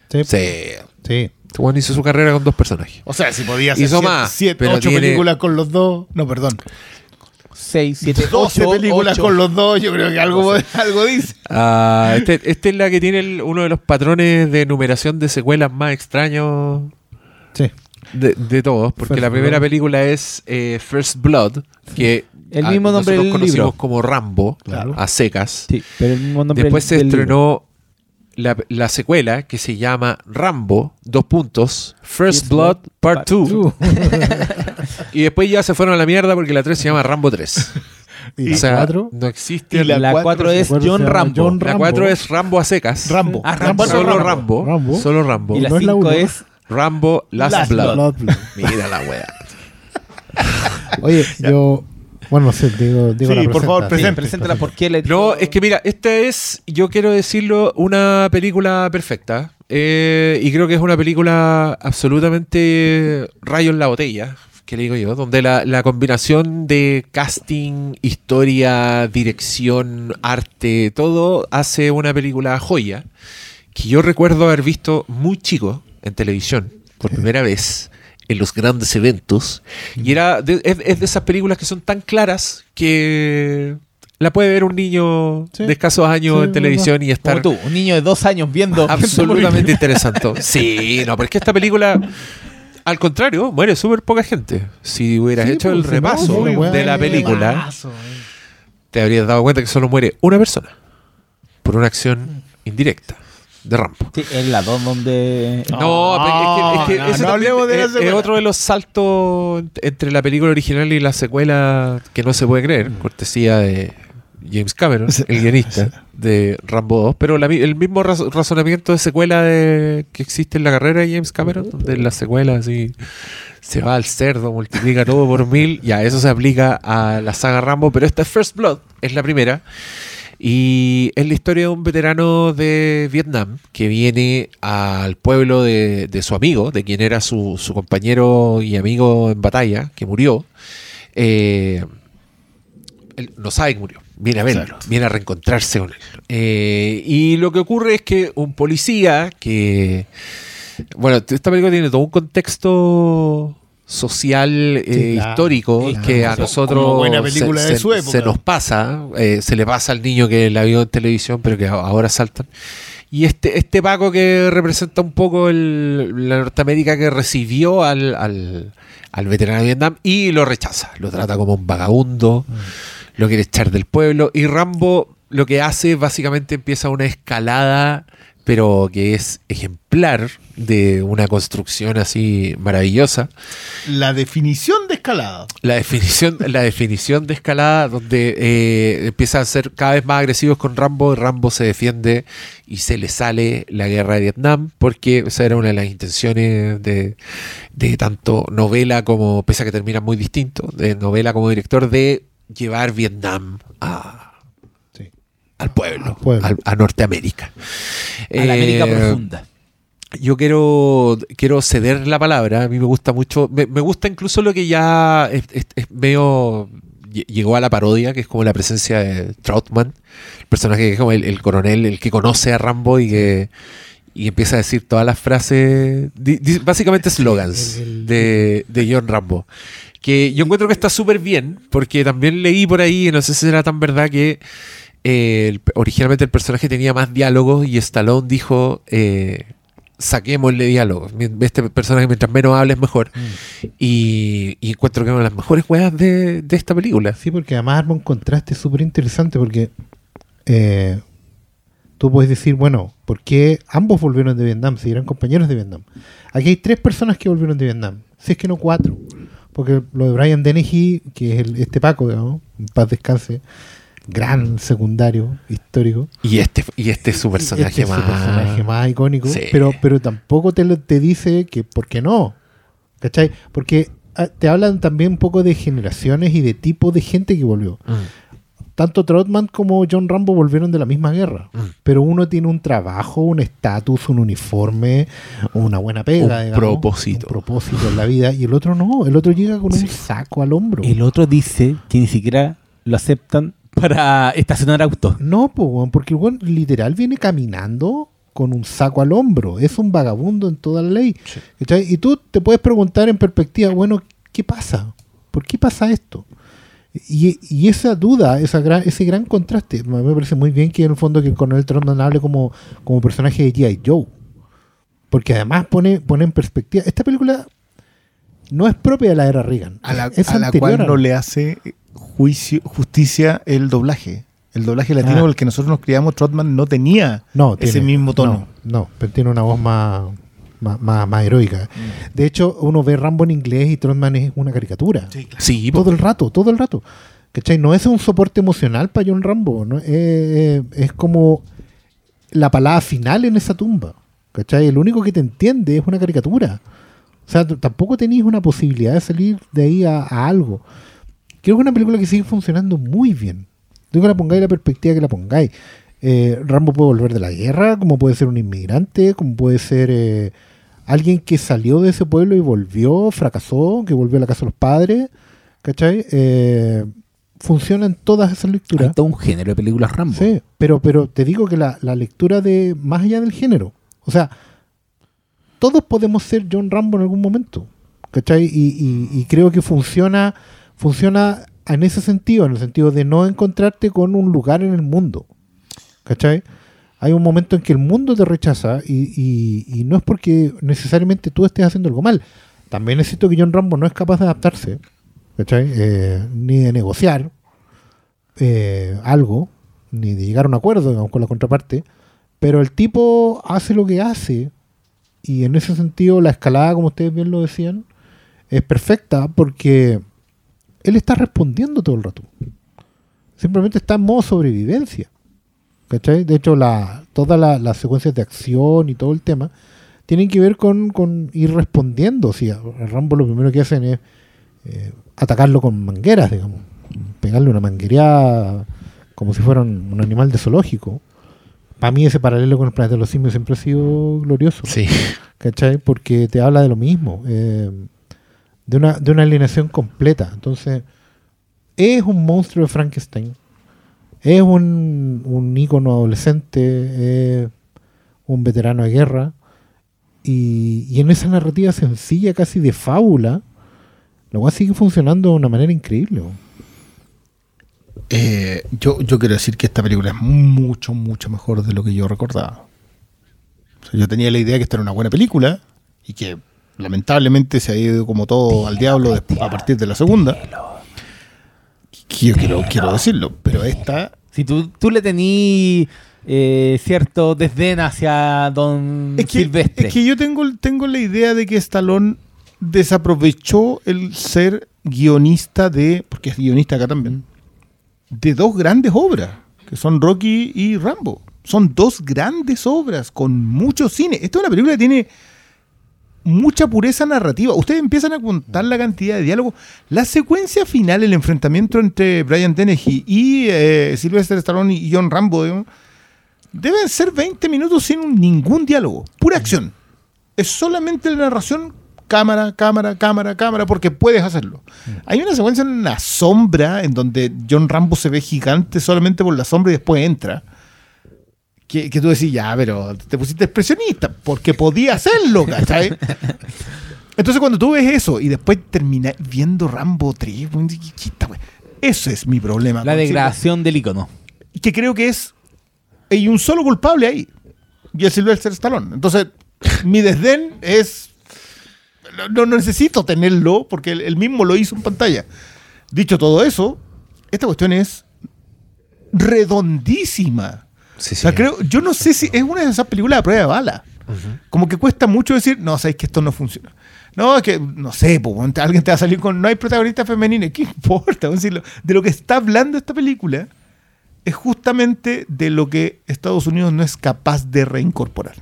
Sí. Sí. sí. Este weón hizo su carrera con dos personajes. O sea, si podía hacer hizo más, siete, ocho películas con los dos. No, perdón. 6, 7, 12 películas con los dos, yo creo que algo, algo dice. Ah, este, este, es la que tiene uno de los patrones de numeración de secuelas más extraños de, de todos, porque la primera película es eh, First Blood, que el mismo nombre nosotros conocimos libro. como Rambo, a secas. Sí, pero el mismo nombre Después se estrenó la, secuela que se llama Rambo, dos puntos, First Blood Part 2. y después ya se fueron a la mierda porque la 3 se llama Rambo 3. ¿Y la 4? No existe. la 4 es John Rambo. La 4 es Rambo a secas. Rambo. Ah, Solo Rambo. Solo Rambo. Y la 5 es Rambo Last, Blood. Mira la wea. Oye, yo bueno, no sé, digo, digo sí, por favor, preséntala. ¿Por qué le No, es que mira, esta es, yo quiero decirlo, una película perfecta. Eh, y creo que es una película absolutamente rayo en la botella, que le digo yo, donde la, la combinación de casting, historia, dirección, arte, todo hace una película joya que yo recuerdo haber visto muy chico en televisión por primera vez en los grandes eventos. Y era es, de esas películas que son tan claras que la puede ver un niño de escasos años en televisión y estar. Como tú, un niño de dos años viendo. Absolutamente interesante. Sí, no, pero es que esta película. Al contrario, muere súper poca gente. Si hubieras hecho el repaso de la película, te habrías dado cuenta que solo muere una persona por una acción indirecta de Rambo. Sí, es la 2 donde. No, es que, es, que otro de los saltos entre la película original y la secuela que no se puede creer, cortesía de James Cameron, el guionista de Rambo 2, pero el mismo razonamiento de secuela de, que existe en la carrera de James Cameron, donde en la secuela así se va al cerdo, multiplica todo por mil, ya eso se aplica a la saga Rambo, pero esta es First Blood, es la primera. Y es la historia de un veterano de Vietnam que viene al pueblo de, su amigo, de quien era su, compañero y amigo en batalla, que murió. Eh, él no sabe que murió viene a verlo, viene a reencontrarse con él. Eh, y lo que ocurre es que un policía que. Bueno, esta película tiene todo un contexto social eh, histórico que a nosotros se, nos pasa, eh, se le pasa al niño que la vio en televisión, pero que ahora saltan. Y este, este Paco que representa un poco la Norteamérica que recibió al, al, veterano de Vietnam y lo rechaza, lo trata como un vagabundo. Mm lo quiere echar del pueblo. Y Rambo lo que hace básicamente empieza una escalada, pero que es ejemplar de una construcción así maravillosa. La definición de escalada. La definición, la definición de escalada, donde eh, empieza a ser cada vez más agresivos con Rambo. Rambo se defiende y se le sale la guerra de Vietnam, porque esa era una de las intenciones de, de tanto novela como, pese a que termina muy distinto, de novela como director, de llevar Vietnam a, al pueblo, a Norteamérica. A la América eh, profunda. Yo quiero, quiero ceder la palabra. A mí me gusta mucho. Me, gusta incluso lo que ya es, medio. Llegó a la parodia, que es como la presencia de Troutman, el personaje que es como el, coronel, el que conoce a Rambo y que y empieza a decir todas las frases, básicamente slogans de, de John Rambo que yo encuentro que está súper bien, porque también leí por ahí, no sé si era tan verdad, que eh, originalmente el personaje tenía más diálogos y Stallone dijo, eh, saquémosle diálogos. Este personaje mientras menos hables mejor. Mm. Y, encuentro que es una de las mejores juegas de, esta película. Sí, porque además arma un contraste súper interesante porque eh, tú puedes decir, bueno, ¿por qué ambos volvieron de Vietnam si eran compañeros de Vietnam? Aquí hay tres personas que volvieron de Vietnam, si es que no cuatro. Porque lo de Brian Dennehy, que es este Paco, digamos, en paz descanse, gran secundario histórico. Y este, y este es su personaje, este más... personaje más icónico. Pero, pero tampoco te, te dice que por qué no. ¿Cachai? Porque ah, te hablan también un poco de generaciones y de tipo de gente que volvió. Mm tanto Trotman como John Rambo volvieron de la misma guerra. Mm. Pero uno tiene un trabajo, un estatus, un uniforme, una buena pega. Un propósito. Un propósito en la vida. Y el otro no. El otro llega con un saco al hombro. El otro dice que ni siquiera lo aceptan para estacionar autos. No, porque el literal viene caminando con un saco al hombro. Es un vagabundo en toda la ley. Y tú te puedes preguntar en perspectiva, bueno, ¿qué pasa? ¿Por qué pasa esto? Y, esa duda, esa ese gran contraste, me parece muy bien que en el fondo que el coronel hable como, como personaje de G.I. Joe. Porque además pone, pone en perspectiva. Esta película no es propia de la era Reagan. A la, cual no le hace juicio, justicia el doblaje. El doblaje latino, ah. el que nosotros nos criamos, Trotman no tenía ese mismo tono. No, no, pero tiene una voz más, más, heroica. Mm. De hecho, uno ve Rambo en inglés y Trotman es una caricatura. Sí, todo el rato, todo el rato. ¿Cachai? No es un soporte emocional para John Rambo. ¿no? es como la palabra final en esa tumba. ¿Cachai? El único que te entiende es una caricatura. O sea, tampoco tenéis una posibilidad de salir de ahí a, algo. Creo que es una película que sigue funcionando muy bien. Digo que la pongáis la perspectiva que la pongáis. Eh, Rambo puede volver de la guerra, como puede ser un inmigrante, como puede ser eh, alguien que salió de ese pueblo y volvió, fracasó, que volvió a la casa de los padres, ¿cachai? Eh, funciona en todas esas lecturas. Hay todo un género de películas Rambo. Sí, pero, pero te digo que la, lectura de más allá del género, o sea, todos podemos ser John Rambo en algún momento, ¿cachai? Y, creo que funciona, funciona en ese sentido, en el sentido de no encontrarte con un lugar en el mundo. ¿Cachai? Hay un momento en que el mundo te rechaza y, no es porque necesariamente tú estés haciendo algo mal. También es cierto que John Rambo no es capaz de adaptarse, ¿cachai? Eh, ni de negociar eh, algo, ni de llegar a un acuerdo con la contraparte. Pero el tipo hace lo que hace y en ese sentido la escalada, como ustedes bien lo decían, es perfecta porque él está respondiendo todo el rato. Simplemente está en modo sobrevivencia. ¿Cachai? De hecho, la, todas las secuencias de acción y todo el tema tienen que ver con, ir respondiendo. O el Rambo lo primero que hacen es eh, atacarlo con mangueras, digamos. Pegarle una manguería como si fuera un, animal de zoológico. Para mí ese paralelo con el planeta de los simios siempre ha sido glorioso. Sí. ¿Cachai? Porque te habla de lo mismo. Eh, de una, de una alineación completa. Entonces, es un monstruo de Frankenstein. Es un, un ícono adolescente, es un veterano de guerra. Y, en esa narrativa sencilla, casi de fábula, lo cual sigue funcionando de una manera increíble. Eh, yo, yo quiero decir que esta película es mucho, mucho mejor de lo que yo recordaba. yo tenía la idea de que esta era una buena película y que lamentablemente se ha ido como todo al diablo a partir de la segunda. Yo quiero, quiero decirlo, pero esta... Si tú, tú le tení eh, cierto desdén hacia Don es que, Silvestre. Es que yo tengo, tengo la idea de que Stallone desaprovechó el ser guionista de, porque es guionista acá también, de dos grandes obras, que son Rocky y Rambo. Son dos grandes obras con mucho cine. Esta es una película que tiene mucha pureza narrativa. Ustedes empiezan a contar la cantidad de diálogo. La secuencia final, el enfrentamiento entre Brian Dennehy y eh, Sylvester Stallone y John Rambo, deben ser 20 minutos sin ningún diálogo. Pura acción. Es solamente la narración cámara, cámara, cámara, cámara, porque puedes hacerlo. Hay una secuencia en la sombra en donde John Rambo se ve gigante solamente por la sombra y después entra que, tú decís, ya, pero te pusiste expresionista, porque podía hacerlo, ¿cachai? Entonces cuando tú ves eso y después terminas viendo Rambo 3, eso es mi problema. La degradación del icono. Que creo que es... Hay un solo culpable ahí. Y es Sylvester Stallone. Entonces, mi desdén es... No, necesito tenerlo porque él, mismo lo hizo en pantalla. Dicho todo eso, esta cuestión es redondísima creo, yo no sé si es una de esas películas de prueba de bala. Como que cuesta mucho decir, no, sabéis que esto no funciona. No, es que, no sé, alguien te va a salir con, no hay protagonista femenina, ¿qué importa? Decirlo. De lo que está hablando esta película es justamente de lo que Estados Unidos no es capaz de reincorporar.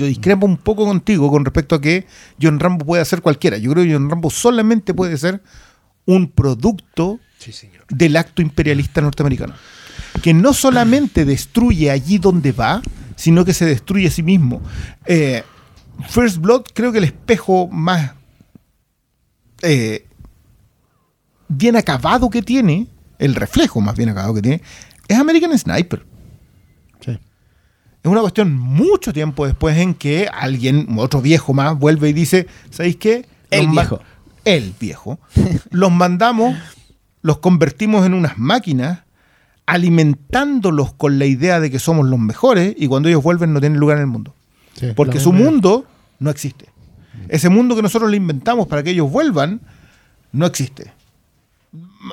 Yo discrepo un poco contigo con respecto a que John Rambo puede hacer cualquiera. Yo creo que John Rambo solamente puede ser un producto del acto imperialista norteamericano que no solamente destruye allí donde va, sino que se destruye a sí mismo. Eh, First Blood creo que el espejo más eh, bien acabado que tiene, el reflejo más bien acabado que tiene, es American Sniper. Es una cuestión mucho tiempo después en que alguien, otro viejo más, vuelve y dice, ¿sabéis qué? El viejo. El viejo. los mandamos, los convertimos en unas máquinas alimentándolos con la idea de que somos los mejores y cuando ellos vuelven no tienen lugar en el mundo. Porque su mundo no existe. Ese mundo que nosotros le inventamos para que ellos vuelvan no existe.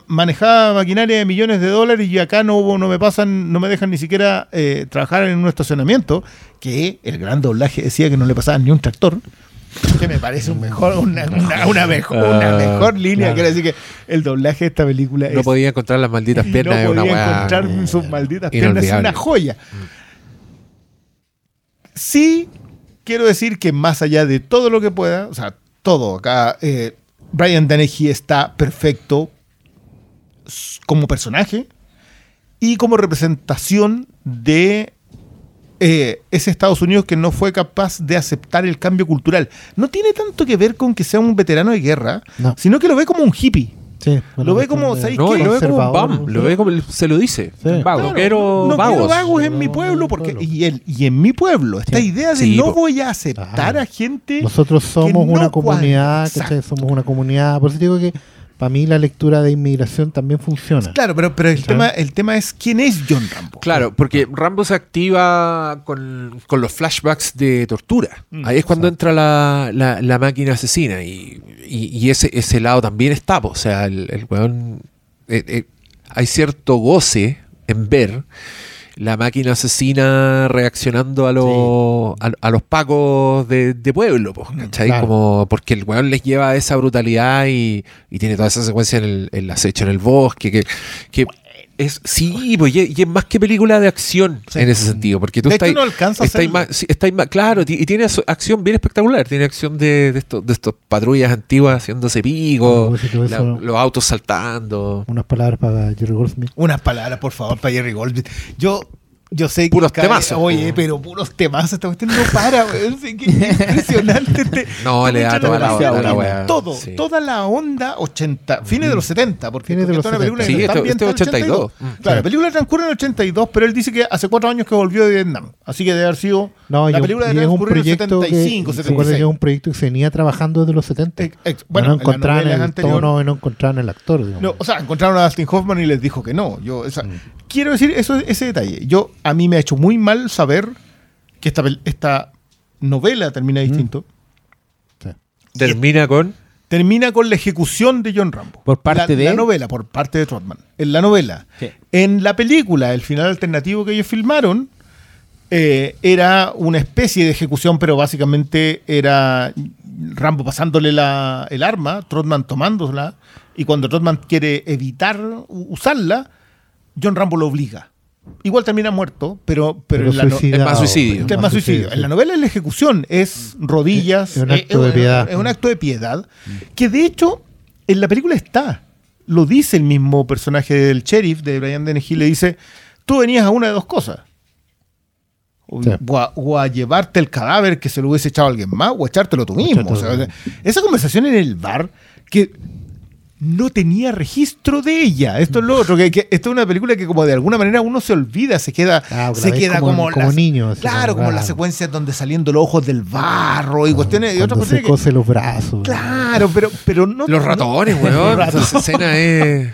Manejaba maquinaria de millones de dólares y acá no, no me pasan, no me dejan ni siquiera eh, trabajar en un estacionamiento, que el gran doblaje decía que no le pasaban ni un tractor que me parece un mejor, una, mejor, una ah, mejor línea. Quiero decir que el doblaje de esta película No podía encontrar las malditas piernas. No podía encontrar sus malditas piernas. Es una joya. Sí, quiero decir que más allá de todo lo que pueda, o sea, todo acá, eh, Brian Dennehy está perfecto como personaje y como representación de eh, ese Estados Unidos que no fue capaz de aceptar el cambio cultural. No tiene tanto que ver con que sea un veterano de guerra, sino que lo ve como un hippie. lo ve como, ¿sabes no, Lo ve como un bam, lo ve como se lo dice. Vago. quiero no vagos. quiero vagos en mi pueblo porque y, el, y en mi pueblo esta idea de no voy a aceptar a gente nosotros somos una comunidad, somos una comunidad, por eso digo que para mí la lectura de inmigración también funciona. Claro, pero, pero el, tema, el tema es quién es John Rambo. Claro, porque Rambo se activa con, los flashbacks de tortura. Mm, Ahí es cuando entra la, la, máquina asesina y, y, ese, ese lado también está. O sea, el, el weón... Eh, eh, hay cierto goce en ver la máquina asesina reaccionando a los, a, los pacos de, pueblo, ¿cachai? Como porque el weón les lleva esa brutalidad y, tiene toda esa secuencia en el, en acecho en el bosque, que, que es, sí, pues, y, es más que película de acción en ese sentido, porque tú estás, no alcanzas más, más, claro, y tiene acción bien espectacular, tiene acción de, de estos de estos patrullas antiguas haciéndose pico, los autos saltando. Unas palabras para Jerry Goldsmith. Unas palabras, por favor, para Jerry Goldsmith. Yo yo sé puros que temas. Oye, pero puros temas. Esta cuestión no para, weón. impresionante. Este, no, le da toda la onda la weá. Todo, toda la onda 80, fines de los 70, porque, fines de los 70. película sí, esto, este 82. Mm. Claro, la película transcurre en el 82, pero él dice que hace cuatro años que volvió de Vietnam. Así que debe haber sido no, la película de transcurrir en el 75, que, 76. que es un proyecto que se venía trabajando desde los 70. bueno, no encontraron, el, todo no, no encontraron el actor. No, o sea, encontraron a Dustin Hoffman y les dijo que no. Yo, esa, mm quiero decir eso, ese detalle. Yo, a mí me ha hecho muy mal saber que esta, esta novela termina mm. distinto. Termina con. Termina con la ejecución de John Rambo. Por parte de. La novela, por parte de Trotman. En la novela. En la película, el final alternativo que ellos filmaron, eh, era una especie de ejecución, pero básicamente era Rambo pasándole la, el arma, Trotman tomándola, y cuando Trotman quiere evitar usarla, John Rambo lo obliga. Igual termina muerto, pero, pero, en la es más suicidio. Es más suicidio. En la novela es la ejecución, es rodillas. Es un acto de piedad. Es un acto de piedad. Que de hecho, en la película está. Lo dice el mismo personaje del sheriff de Brian Dennehy. Le dice: Tú venías a una de dos cosas. O, a, llevarte el cadáver que se lo hubiese echado alguien más, o a echártelo tú mismo. esa conversación en el bar, que no tenía registro de ella. Esto es lo otro, que, esto es una película que como de alguna manera uno se olvida, se queda, ah, se queda como, como, niño. Claro, como las secuencias donde saliendo los ojos del barro y cuestiones y otras Se cose los brazos. Claro, pero, pero no. Los ratones, weón. Esa escena es.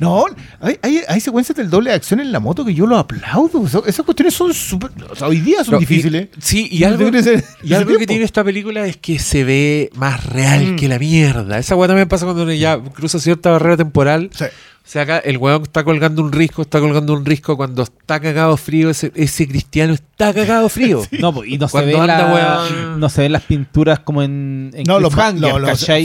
No, hay, hay, secuencias del doble de acción en la moto que yo lo aplaudo. esas cuestiones son súper. O sea, hoy día son difíciles. sí, y algo, y algo que tiene esta película es que se ve más real mm. que la mierda. Esa weá también pasa cuando ya cruza cierta barrera temporal. Sí. O sea, acá el weón está colgando un risco, está colgando un risco cuando está cagado frío, ese, ese cristiano está cagado frío. No, pues, y no se, ve no se ven las pinturas como en, en no, los, no,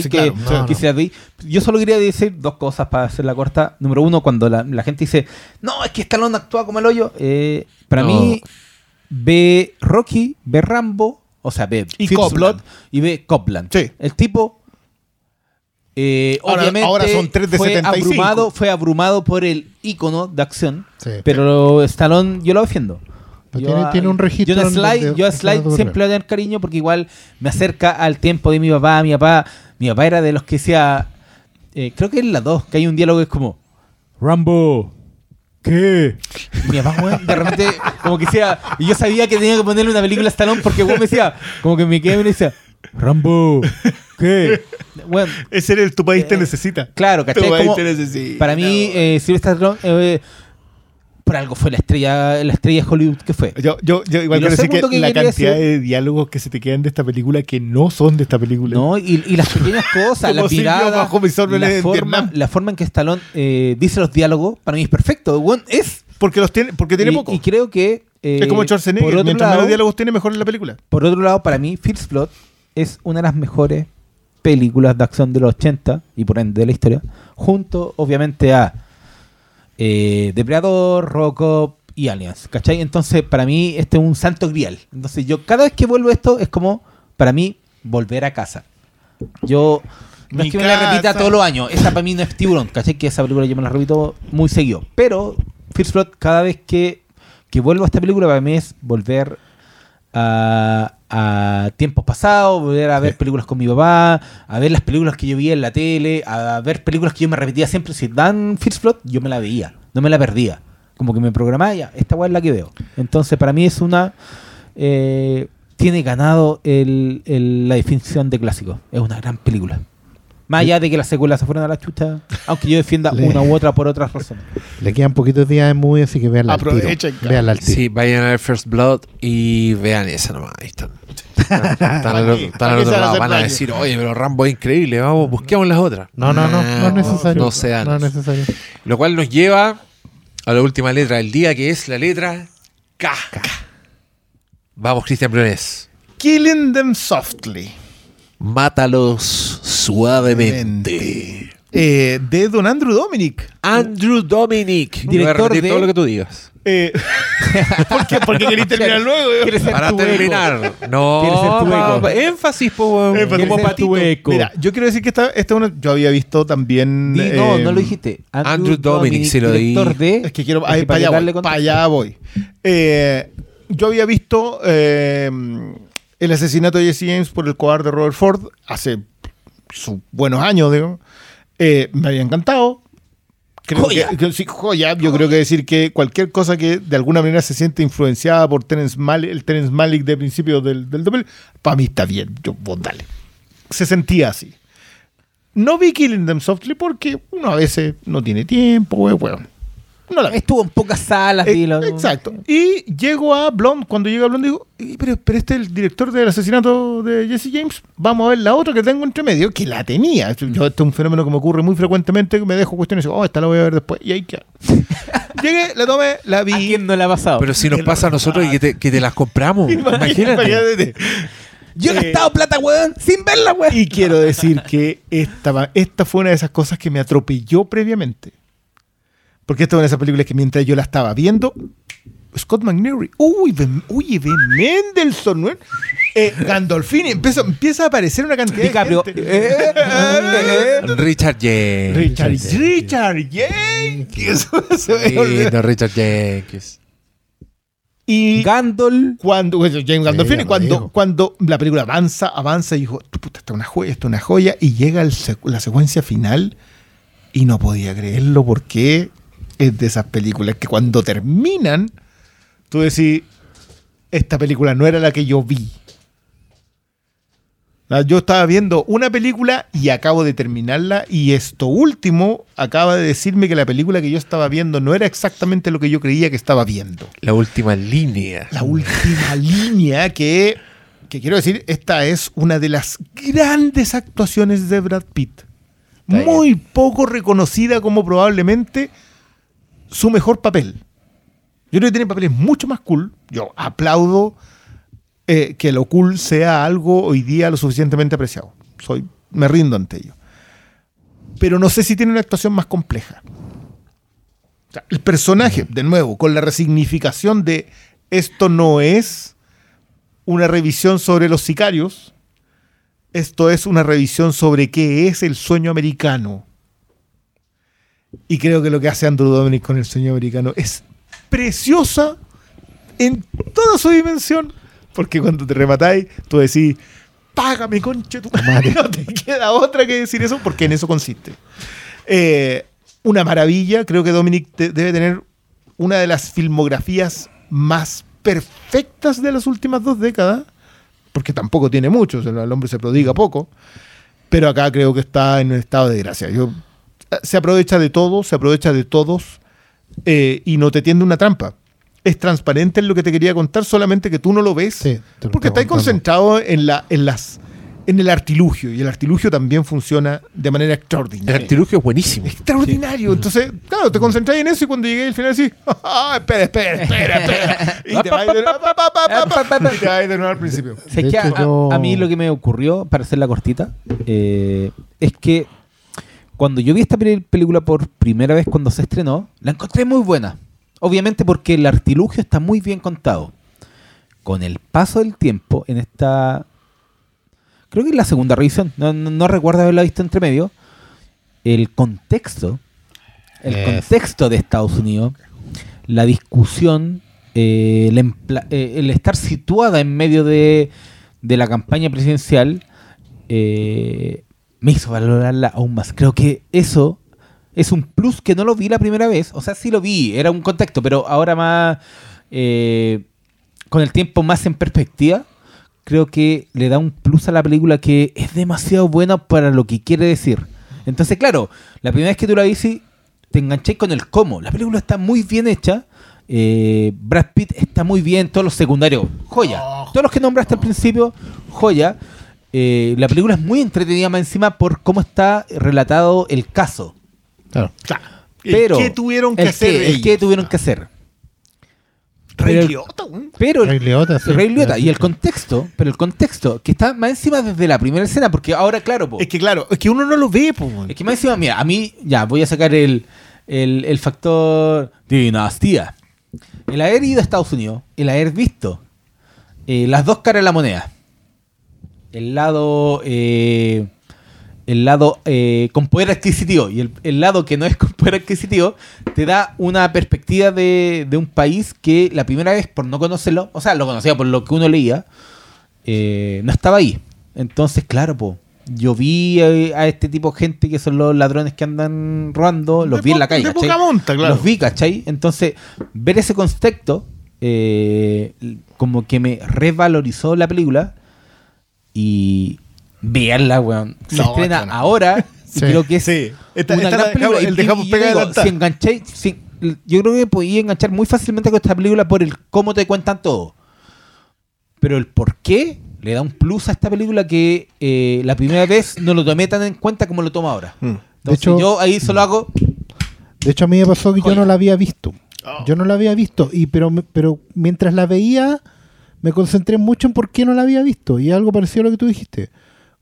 que, Yo solo quería decir dos cosas para hacer la corta. Número uno, cuando la, gente dice, no, es que Stallone actúa como el hoyo. Eh, para mí, ve Rocky, ve Rambo, o sea, ve y Copland. y ve Copland. El tipo eh, ahora, obviamente son 3 de fue abrumado, fue abrumado por el icono de acción, pero Stallone yo lo defiendo. tiene, un registro. Yo a Slide, yo Slide siempre le voy a tener cariño porque igual me acerca al tiempo de mi papá. Mi papá, mi papá era de los que decía, eh, creo que es la 2, que hay un diálogo que es como, Rambo, ¿qué? Y mi papá, de repente, como que decía, y yo sabía que tenía que ponerle una película a Stallone porque me decía, como que me quedé y me decía, Rambo, ¿qué? Bueno, Ese era el tu país te eh, necesita. Claro, ¿cachai? Para mí, eh, Sylvester eh, por algo fue la estrella, la estrella de Hollywood que fue. Yo, yo, yo igual quiero decir que, la cantidad de diálogos que se te quedan de esta película que no son de esta película. No, y, las pequeñas cosas, la mirada, la, forma, la forma en que Stallone eh, dice los diálogos, para mí es perfecto. es porque los tiene, porque tiene poco. Y creo que es como Schwarzenegger, mientras menos diálogos tiene mejor en la película. Por otro lado, para mí, First Blood es una de las mejores películas de acción de los 80 y por ende de la historia, junto obviamente a eh, Depredador, Robocop y Aliens, ¿cachai? Entonces, para mí, este es un santo grial. Entonces, yo cada vez que vuelvo a esto es como, para mí, volver a casa. Yo, no es que me la repita todos los años, esa para mí no es tiburón, ¿cachai? Que esa película yo me la repito muy seguido. Pero, First Blood, cada vez que, que vuelvo a esta película, para mí es volver a, a tiempos pasados, volver a ver películas con mi papá, a ver las películas que yo veía en la tele, a ver películas que yo me repetía siempre. Si dan First Blood, yo me la veía, no me la perdía. Como que me programaba, ya, esta weá es la que veo. Entonces, para mí es una. Eh, tiene ganado el, la definición de clásico. Es una gran película. Más allá de que las secuelas se fueron a la chucha, aunque yo defienda una u otra por otras razones. Le quedan poquitos días en movie, así que vean la Veanla al tiro. Sí, vayan a ver First Blood y vean esa nomás. Ahí están. Están, al, otro lado. Van a decir, oye, pero Rambo es increíble, vamos, busquemos las otras. No, no, no, no, es necesario. No sean. No es necesario. Lo cual nos lleva a la última letra del día, que es la letra K. Vamos, Cristian Briones. Killing them softly. Mátalos suavemente. Eh, de don Andrew Dominic. Andrew Dominic. Director de todo lo que tú digas. Eh, ¿Por qué? Porque queréis terminar luego. Para terminar. No, énfasis, po, como para tu eco. Mira, yo quiero decir que esta, esta una, yo había visto también. no, no lo dijiste. Andrew, Dominic, si lo di. De, es que quiero. para, allá voy, para allá voy. Eh, yo había visto eh, el asesinato de Jesse James por el cobarde Robert Ford hace sus buenos años, digo. Eh, me había encantado. joya. joya. Yo creo que decir que cualquier cosa que de alguna manera se siente influenciada por Terence Malick, el Terence Malick de principio del, del para mí está bien. Yo, vos dale. Se sentía así. No vi Killing Them Softly porque uno a veces no tiene tiempo, weón. No la Estuvo en pocas salas. Eh, exacto. Y llego a Blonde, cuando llega a Blonde digo, pero, pero este es el director del asesinato de Jesse James, vamos a ver la otra que tengo entre medio, que la tenía. Yo, este es un fenómeno que me ocurre muy frecuentemente, me dejo cuestiones y digo, oh, esta la voy a ver después. Y ahí queda. Llegué, la tomé, la vi. ¿A quién no la ha pasado? Pero si nos pasa a nosotros y que te, que te las compramos. Imagínate. Yo he eh, gastado plata, weón, sin verla, weón. Y quiero decir que esta, esta fue una de esas cosas que me atropelló previamente. Porque esta es una de esas películas que mientras yo la estaba viendo, Scott McNary, uy, uy, Ben Mendelssohn, ¿no? Eh, Gandolfini, empieza, empieza a aparecer una cantidad de gente. Eh, eh, Richard Jenkins. Richard, Richard Jenkins. no, Richard Jenkins. Y Gandol. Cuando, James Gandolfini, cuando, cuando la película avanza, avanza y dijo, puta, esta es una joya, esta es una joya, y llega la secuencia final y no podía creerlo porque es de esas películas que cuando terminan, tú decís, esta película no era la que yo vi. Yo estaba viendo una película y acabo de terminarla y esto último acaba de decirme que la película que yo estaba viendo no era exactamente lo que yo creía que estaba viendo. La última línea. La última línea que, que quiero decir, esta es una de las grandes actuaciones de Brad Pitt. Muy poco reconocida como probablemente su mejor papel. Yo creo que tiene papeles mucho más cool. Yo aplaudo eh, que lo cool sea algo hoy día lo suficientemente apreciado. Soy, me rindo ante ello. Pero no sé si tiene una actuación más compleja. el personaje, de nuevo, con la resignificación de esto no es una revisión sobre los sicarios, esto es una revisión sobre qué es el sueño americano y creo que lo que hace Andrew Dominic con el sueño americano es preciosa en toda su dimensión. Porque cuando te rematáis, tú decís, págame, conche tu madre. No te queda otra que decir eso, porque en eso consiste. Eh, una maravilla. Creo que Dominic debe tener una de las filmografías más perfectas de las últimas dos décadas. Porque tampoco tiene mucho, el hombre se prodiga poco. Pero acá creo que está en un estado de gracia. Yo se aprovecha de todo, se aprovecha de todos eh, y no te tiende una trampa. Es transparente en lo que te quería contar, solamente que tú no lo ves porque estás concentrado en, la, en las en el artilugio y el artilugio también funciona de manera extraordinaria. El artilugio es buenísimo. Extraordinario. Entonces, claro, te concentras en eso y cuando llegué al final decís, ah, espera, espera, espera, espera. Y te vas de nuevo al principio. a, mí lo que me ocurrió, para hacer la cortita, eh, es que cuando yo vi esta película por primera vez cuando se estrenó, la encontré muy buena. Obviamente porque el artilugio está muy bien contado. Con el paso del tiempo, en esta. Creo que es la segunda revisión, no, recuerdo haberla visto entre medio. El contexto, el contexto de Estados Unidos, la discusión, eh, eh, el, estar situada en medio de, de la campaña presidencial, eh, me hizo valorarla aún más. Creo que eso es un plus que no lo vi la primera vez. O sea, sí lo vi, era un contexto, pero ahora más, eh, con el tiempo más en perspectiva, creo que le da un plus a la película que es demasiado buena para lo que quiere decir. Entonces, claro, la primera vez que tú la viste, te enganché con el cómo. La película está muy bien hecha. Eh, Brad Pitt está muy bien, todos los secundarios, joya. Oh. Todos los que nombraste al principio, joya. Eh, la película es muy entretenida más encima por cómo está relatado el caso. Claro. Pero, ¿Qué tuvieron que hacer? ¿Qué tuvieron que hacer? Rey Liotta, Pero Rey Liotta, sí. Rey Liotta. Y el contexto, pero el contexto, que está más encima desde la primera escena, porque ahora, claro, Es que claro, es que uno no lo ve, po. Es que más encima, mira, a mí, ya, voy a sacar el, el, el factor dinastía. El haber ido a Estados Unidos, el haber visto eh, las dos caras de la moneda. El lado eh, el lado eh, con poder adquisitivo y el, lado que no es con poder adquisitivo, te da una perspectiva de, un país que la primera vez, por no conocerlo, o sea, lo conocía por lo que uno leía, eh, no estaba ahí. Entonces, claro, po, yo vi a, este tipo de gente que son los ladrones que andan robando, los vi en la calle. Los vi, ¿cachai? Entonces, ver ese contexto, eh, como que me revalorizó la película y Veanla, weón. Se estrena ahora. Y creo que es sí. una gran película. El dejamos pegar si enganché, yo creo que podía enganchar muy fácilmente con esta película por el cómo te cuentan todo. Pero el por qué le da un plus a esta película que eh, la primera vez no lo tomé tan en cuenta como lo tomo ahora. Mm. de hecho, yo ahí solo hago. De hecho, a mí me pasó que yo no la había visto. Oh. Yo no la había visto. Y pero, pero mientras la veía, me concentré mucho en por qué no la había visto. Y algo parecido a lo que tú dijiste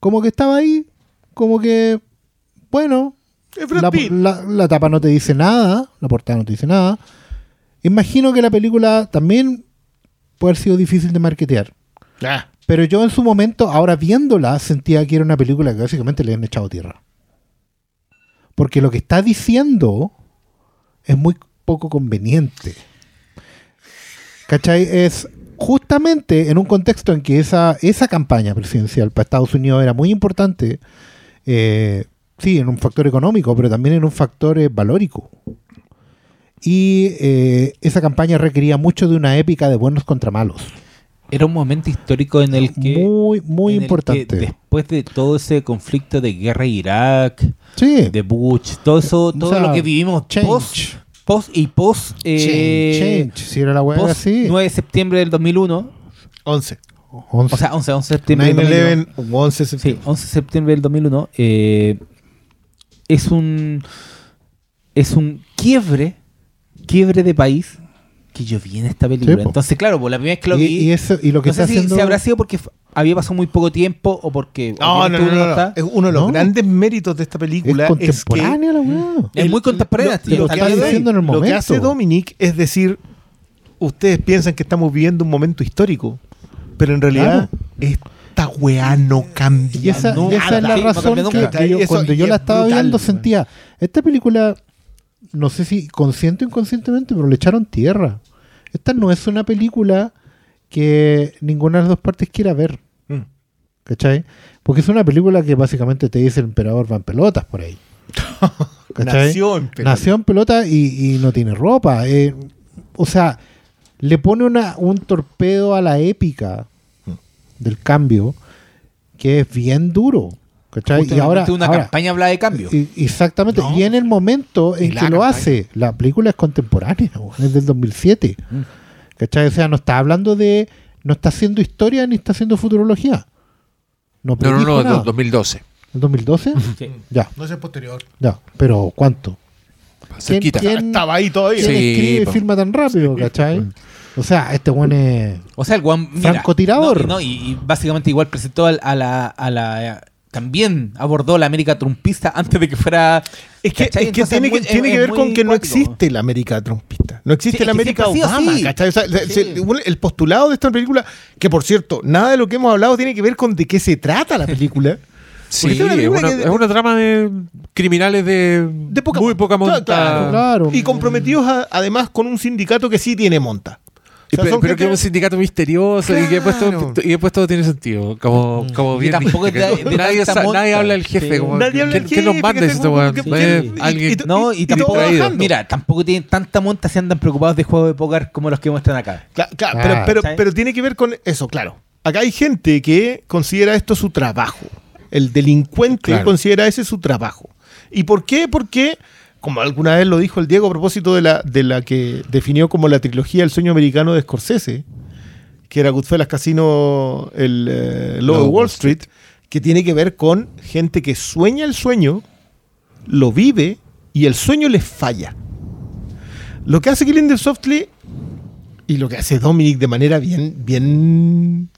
como que estaba ahí, como que, bueno, la, tapa no te dice nada, la portada no te dice nada. Imagino que la película también puede haber sido difícil de marketear. Ah. Pero yo en su momento, ahora viéndola, sentía que era una película que básicamente le han echado tierra. Porque lo que está diciendo es muy poco conveniente. ¿Cachai? Es justamente en un contexto en que esa, esa campaña presidencial para Estados Unidos era muy importante, eh, sí, en un factor económico, pero también en un factor eh, valórico. Y eh, esa campaña requería mucho de una épica de buenos contra malos. Era un momento histórico en el que... Muy, muy importante. después de todo ese conflicto de guerra Irak, de Bush, todo eso, todo lo que vivimos post, post y post. Eh, change, Si era la web así. 9 de septiembre del 2001. 11. O sea, 11, 11 de septiembre. 9 11 11 septiembre. Sí, 11 de septiembre del 2001. Eh, es un. Es un quiebre. Quiebre de país que yo vi en esta película. Entonces, claro, la primera vez que lo vi. Y, eso, y lo que no está sé haciendo... si, habrá sido porque había pasado muy poco tiempo o porque. No, no, no, Es uno de los grandes méritos de esta película. Es contemporánea la weá. Es muy contemporánea. Lo, que, hace, en el momento. lo que hace Dominic es decir, ustedes piensan que estamos viviendo un momento histórico, pero en realidad esta weá no cambia. Y esa, esa es la razón que, yo, cuando yo la estaba viendo sentía, esta película no sé si consciente o inconscientemente, pero le echaron tierra. Esta no es una película que ninguna de las dos partes quiera ver. ¿Cachai? Porque es una película que básicamente te dice el emperador va en pelotas por ahí. ¿Cachai? Nació en pelota. Nació en pelota y, no tiene ropa. Eh, o sea, le pone una, un torpedo a la épica del cambio que es bien duro. Y ahora una campaña habla de cambio. exactamente. y en el momento en que lo hace, la película es contemporánea, es del 2007. Mm. ¿Cachai? O sea, no está hablando de. No está haciendo historia ni está haciendo futurología. No, no, no, no, 2012. ¿El 2012? Sí. Ya. No es posterior. Ya, pero ¿cuánto? ¿Quién, quién, Estaba ahí todavía. ¿Quién escribe y firma tan rápido, cachai? O sea, este buen es. O sea, el guan. Francotirador. No, y, básicamente igual presentó a la, a la también abordó la América trumpista antes de que fuera. Es que, es que tiene, que, tiene que ver con que no existe la América trumpista. No existe la América Obama. el postulado de esta película, que por cierto, nada de lo que hemos hablado tiene que ver con de qué se trata la película. Sí, es una, trama de criminales de, muy poca monta. y comprometidos además con un sindicato que sí tiene monta pero, que es un sindicato misterioso y, que después todo, y después todo tiene sentido. Como, mm. como bien. Tampoco nadie, nadie habla del jefe. Como, nadie habla del jefe. ¿Quién nos manda esto, Alguien. No, y tampoco. Mira, tampoco tienen tanta monta si andan preocupados de juegos de póker como los que muestran acá. Claro, pero, pero, pero tiene que ver con eso, claro. acá hay gente que considera esto su trabajo. El delincuente considera ese su trabajo. ¿Y por qué? Porque, como alguna vez lo dijo el Diego a propósito de la, de la que definió como la trilogía El sueño americano de Scorsese, que era Goodfellas Casino, el eh, Low Wall Street, que tiene que ver con gente que sueña el sueño, lo vive y el sueño les falla. Lo que hace Killing Softly y lo que hace Dominic de manera bien, bien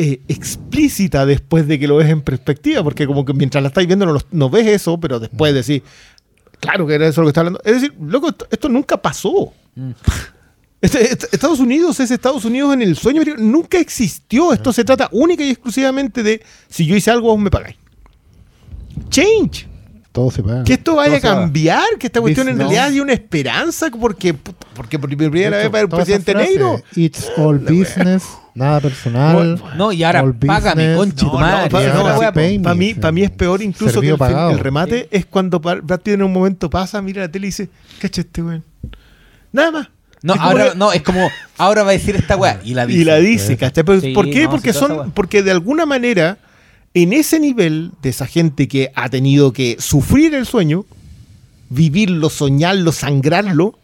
eh, explícita después de que lo ves en perspectiva, porque como que mientras la estáis viendo no, ves eso, pero después decís, claro que era eso lo que está hablando. Es decir, loco, esto, nunca pasó. Mm. Este, este, Estados Unidos es Estados Unidos en el sueño, nunca existió. Esto se trata única y exclusivamente de si yo hice algo, vos me pagáis. Change. Todo se paga. Que esto vaya a cambiar, que esta cuestión en realidad hay una esperanza, porque, porque por primera vez para el presidente negro. It's all business. Nada personal. No, y ahora págame, conche no, Para mí, para mí es peor incluso que el, remate es cuando Brad Pitt en un momento pasa, mira la tele y dice, cacha este weón. Nada más. No, ahora, no, es como, ahora va a decir esta weá. Y la dice. Y la dice, ¿cachai? ¿Por qué? porque son, porque de alguna manera, en ese nivel de esa gente que ha tenido que sufrir el sueño, vivirlo, soñarlo, sangrarlo,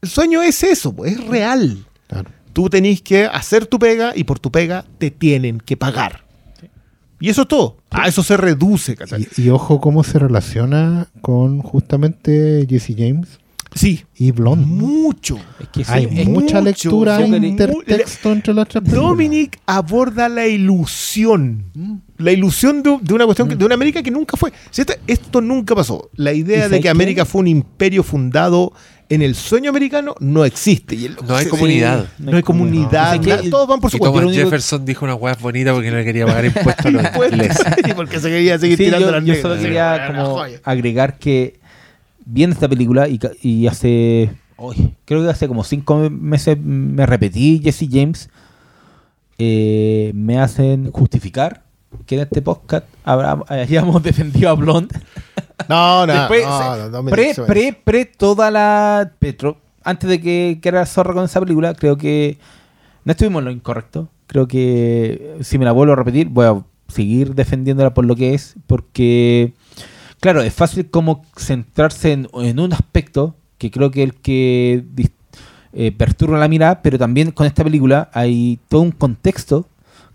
el sueño es eso, pues, es real. Tú tenés que hacer tu pega y por tu pega te tienen que pagar. Y eso es todo. A eso se reduce. Y, y, ojo cómo se relaciona con justamente Jesse James. Sí. Y Blonde. Mucho. Hay mucha lectura intertexto entre las tres Dominic aborda la ilusión. Mm. La ilusión de, una cuestión, mm. de una América que nunca fue. Esto, nunca pasó. La idea de que América fue un imperio fundado en el sueño americano no existe. no hay comunidad. no, hay comunidad. todos van por su cuenta. Jefferson dijo una hueá bonita porque no le quería pagar impuestos a los ingleses. y porque se quería seguir tirando yo, las Yo solo quería como agregar que viendo esta película y, hace. creo que hace como cinco meses me repetí Jesse James. Eh, me hacen justificar que en este podcast hayamos defendido a Blonde. No, no, no, pre, pre, pre, toda la. Petro, antes de que, que era zorra con esa película, creo que no estuvimos en lo incorrecto. Creo que si me la vuelvo a repetir, voy a seguir defendiéndola por lo que es, porque, claro, es fácil como centrarse en, un aspecto que creo que el que eh, perturba la mirada, pero también con esta película hay todo un contexto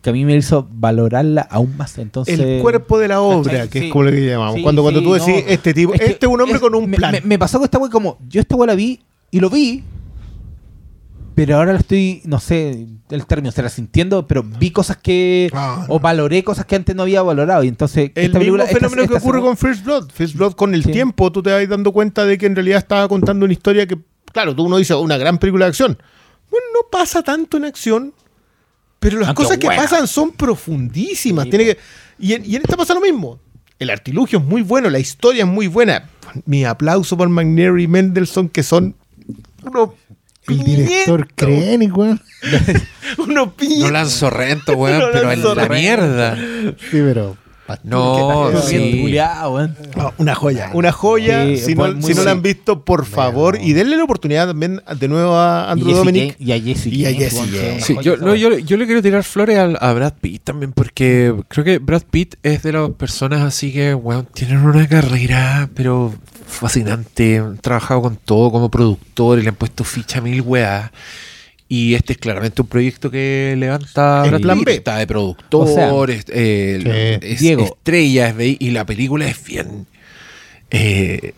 que a mí me hizo valorarla aún más. Entonces, el cuerpo de la obra, que es como lo que llamamos. cuando, cuando tú decís, este tipo, este es un hombre con un plan. Me, pasó con esta wea como, yo esta wea la vi y lo vi, pero ahora lo estoy, no sé el término, se la sintiendo, pero vi cosas que. Ah, o valoré cosas que antes no había valorado. Y entonces. El esta mismo fenómeno que ocurre con First Blood. First Blood, con el tiempo, tú te vas dando cuenta de que en realidad estaba contando una historia que, claro, tú uno dice, una gran película de acción. Bueno, no pasa tanto en acción pero las cosas que pasan son profundísimas. Tiene que, y, en, esta pasa lo mismo. El artilugio es muy bueno, la historia es muy buena. Mi aplauso por McNair y Mendelssohn, que son unos el director creen igual. Uno No lanzo rento, weón, pero en la mierda. Sí, pero no, sí. Ah, una joya. Una joya. si, no, si no, la han visto, por favor. Y denle la oportunidad también de nuevo a Andrew Dominic. Y a Jesse. Y a Jesse. yo, yo, le quiero tirar flores a, Brad Pitt también, porque creo que Brad Pitt es de las personas así que, bueno, tienen una carrera, pero fascinante. Han trabajado con todo como productor y le han puesto ficha a mil weas. Y este es claramente un proyecto que levanta el plan B. Está de productor, eh, es, estrella, y la película es bien. Eh,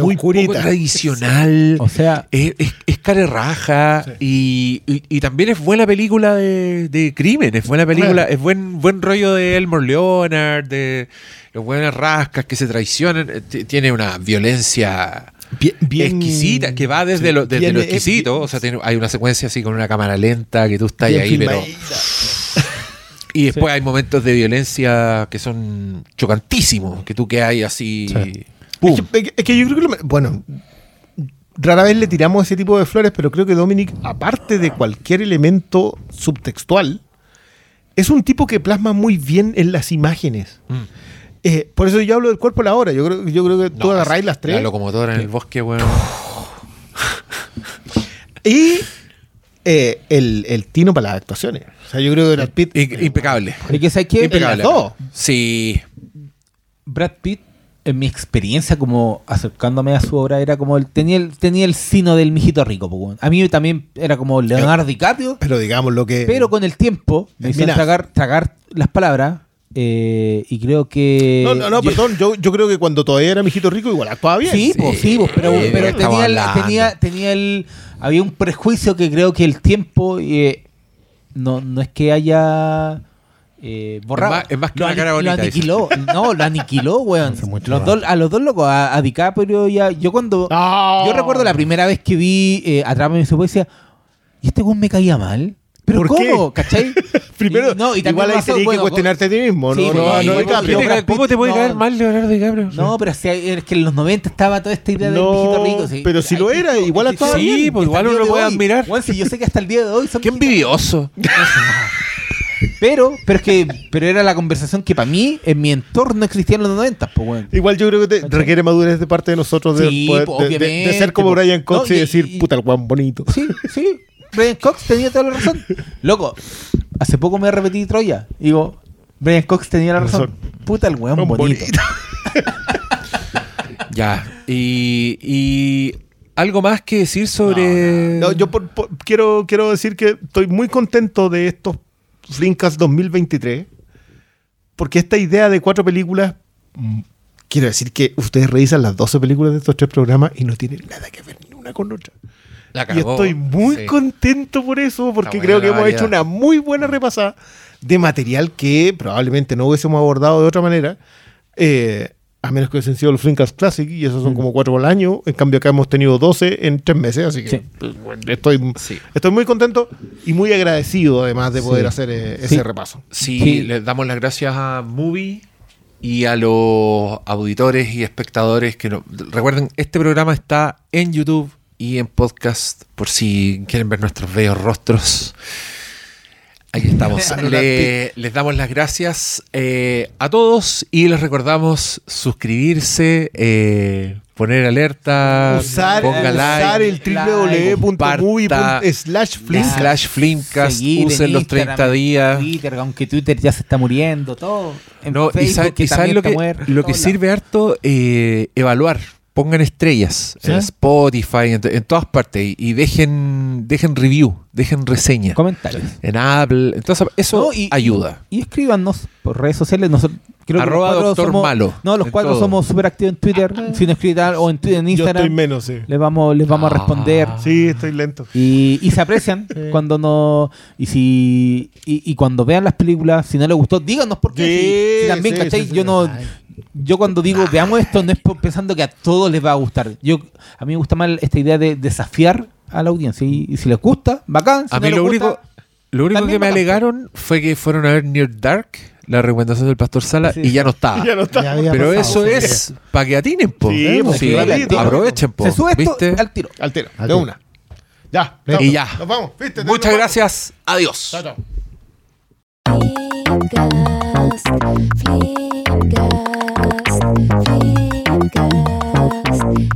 muy tradicional. O sea, es, es, raja y, también es buena película de, de crimen. Es buena película, es buen, buen rollo de Elmore Leonard, de los buenas rascas que se traicionan. Eh, tiene una violencia bien, exquisita, que va desde, lo, desde lo exquisito. o sea, hay una secuencia así con una cámara lenta que tú estás ahí, pero. Y después hay momentos de violencia que son chocantísimos, que tú que hay así. Es, que, yo creo que. bueno, rara vez le tiramos ese tipo de flores, pero creo que Dominic, aparte de cualquier elemento subtextual, es un tipo que plasma muy bien en las imágenes. Mm. Eh, por eso yo hablo del cuerpo a la hora. Yo creo, yo creo que tú agarráis las tres. La locomotora en el bosque, bueno. y eh, el, el, tino para las actuaciones. O sea, yo creo que Brad Pitt. impecable. ¿Y que sabes qué? Impecable. Sí. Brad Pitt, en mi experiencia como acercándome a su obra, era como el, tenía el, tenía el sino del mijito rico. A mí también era como Leonardo DiCaprio. Pero digamos lo que. Pero con el tiempo me hicieron tragar, tragar las palabras. Eh, y creo que. No, no, no, perdón. Yo, yo creo que cuando todavía era mijito rico, igual actuaba bien. Sí, pues, sí, pero, pero tenía, tenía, tenía el había un prejuicio que creo que el tiempo eh, no, no es que haya eh, borrado. Es más, que una cara bonita. Lo aniquiló. no, lo aniquiló, weón. Los dos, a los dos locos, a, DiCaprio ya. Yo cuando. Yo recuerdo la primera vez que vi eh, Atrápame en su poesía. ¿Y este weón me caía mal? ¿Pero ¿Por cómo? Qué? ¿Cachai? Primero, no, y igual ahí tenías que cuestionarte a ti mismo, ¿no? no, no, DiCaprio. ¿Cómo te puede caer mal Leonardo DiCaprio? No, pero es que en los 90 estaba toda esta idea del viejito rico. Sí. Pero si lo era, igual actuaba Sí, bien. pues igual uno lo puede admirar. Bueno, si yo sé que hasta el día de hoy son Qué envidioso. Pero, pero es que pero era la conversación que para mí en mi entorno existía en los 90, pues bueno. Igual yo creo que te requiere madurez de parte de nosotros de, sí, pues, de, ser como Brian Cox y, decir, puta, el guan bonito. Sí, sí. Brian Cox tenía toda la razón. Loco, hace poco me repetí Troya. Digo, Brian Cox tenía la razón. Puta el weón bonito. ya. Y, y, algo más que decir sobre. No, yo quiero, quiero decir que estoy muy contento de estos Flinkas 2023. Porque esta idea de cuatro películas. Mm, quiero decir que ustedes revisan las 12 películas de estos tres programas y no tienen nada que ver ni una con otra y estoy muy contento por eso, porque creo que hemos hecho una muy buena repasada de material que probablemente no hubiésemos abordado de otra manera. Eh, a menos que hubiesen sido los Flinkas Classic, y esos son mm. como cuatro al año. En cambio, acá hemos tenido 12 en tres meses, así que pues, estoy, estoy muy contento y muy agradecido, además, de poder hacer eh, ese repaso. Sí, les damos las gracias a Movie y a los auditores y espectadores que no, recuerden, este programa está en YouTube y en podcast, por si quieren ver nuestros bellos rostros. Aquí estamos. les damos las gracias eh, a todos y les recordamos suscribirse, eh, poner alerta, usar, ponga usar el www.movie slash flimcast, usen los 30 días. Twitter, aunque Twitter ya se está muriendo, todo. no, y sabes lo que, lo que sirve harto, eh, evaluar pongan estrellas en Spotify, en, todas partes y, dejen dejen review, dejen reseña. Comentarios. En Apple. Entonces, eso ayuda. Y escríbanos por redes sociales. Nosotros, creo Arroba que doctor malo. No, los cuatro somos súper activos en Twitter. Ah. si nos escriben o en, en, Instagram. Yo estoy menos, sí. Les vamos, les vamos a ah. responder. Sí, estoy lento. Y, y se aprecian cuando no. Y si. Y, cuando vean las películas, si no les gustó, díganos por qué. Sí, también, ¿cachai? Yo no yo cuando digo veamos esto no es pensando que a todos les va a gustar. Yo a mí me gusta más esta idea de desafiar a la audiencia y, si les gusta, bacán. a mí lo único lo único que me alegaron fue que fueron a ver Near Dark, la recomendación del Pastor Sala, y ya no estaba. Pero eso es para que atinen, po. Sí, aprovechen, po. Se sube esto al tiro. Al tiro, de una. Ya, y ya. Nos vamos, ¿viste? Muchas gracias. Adiós. Chao, chao. Flimcast, Flimcast,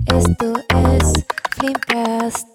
esto es Flimcast.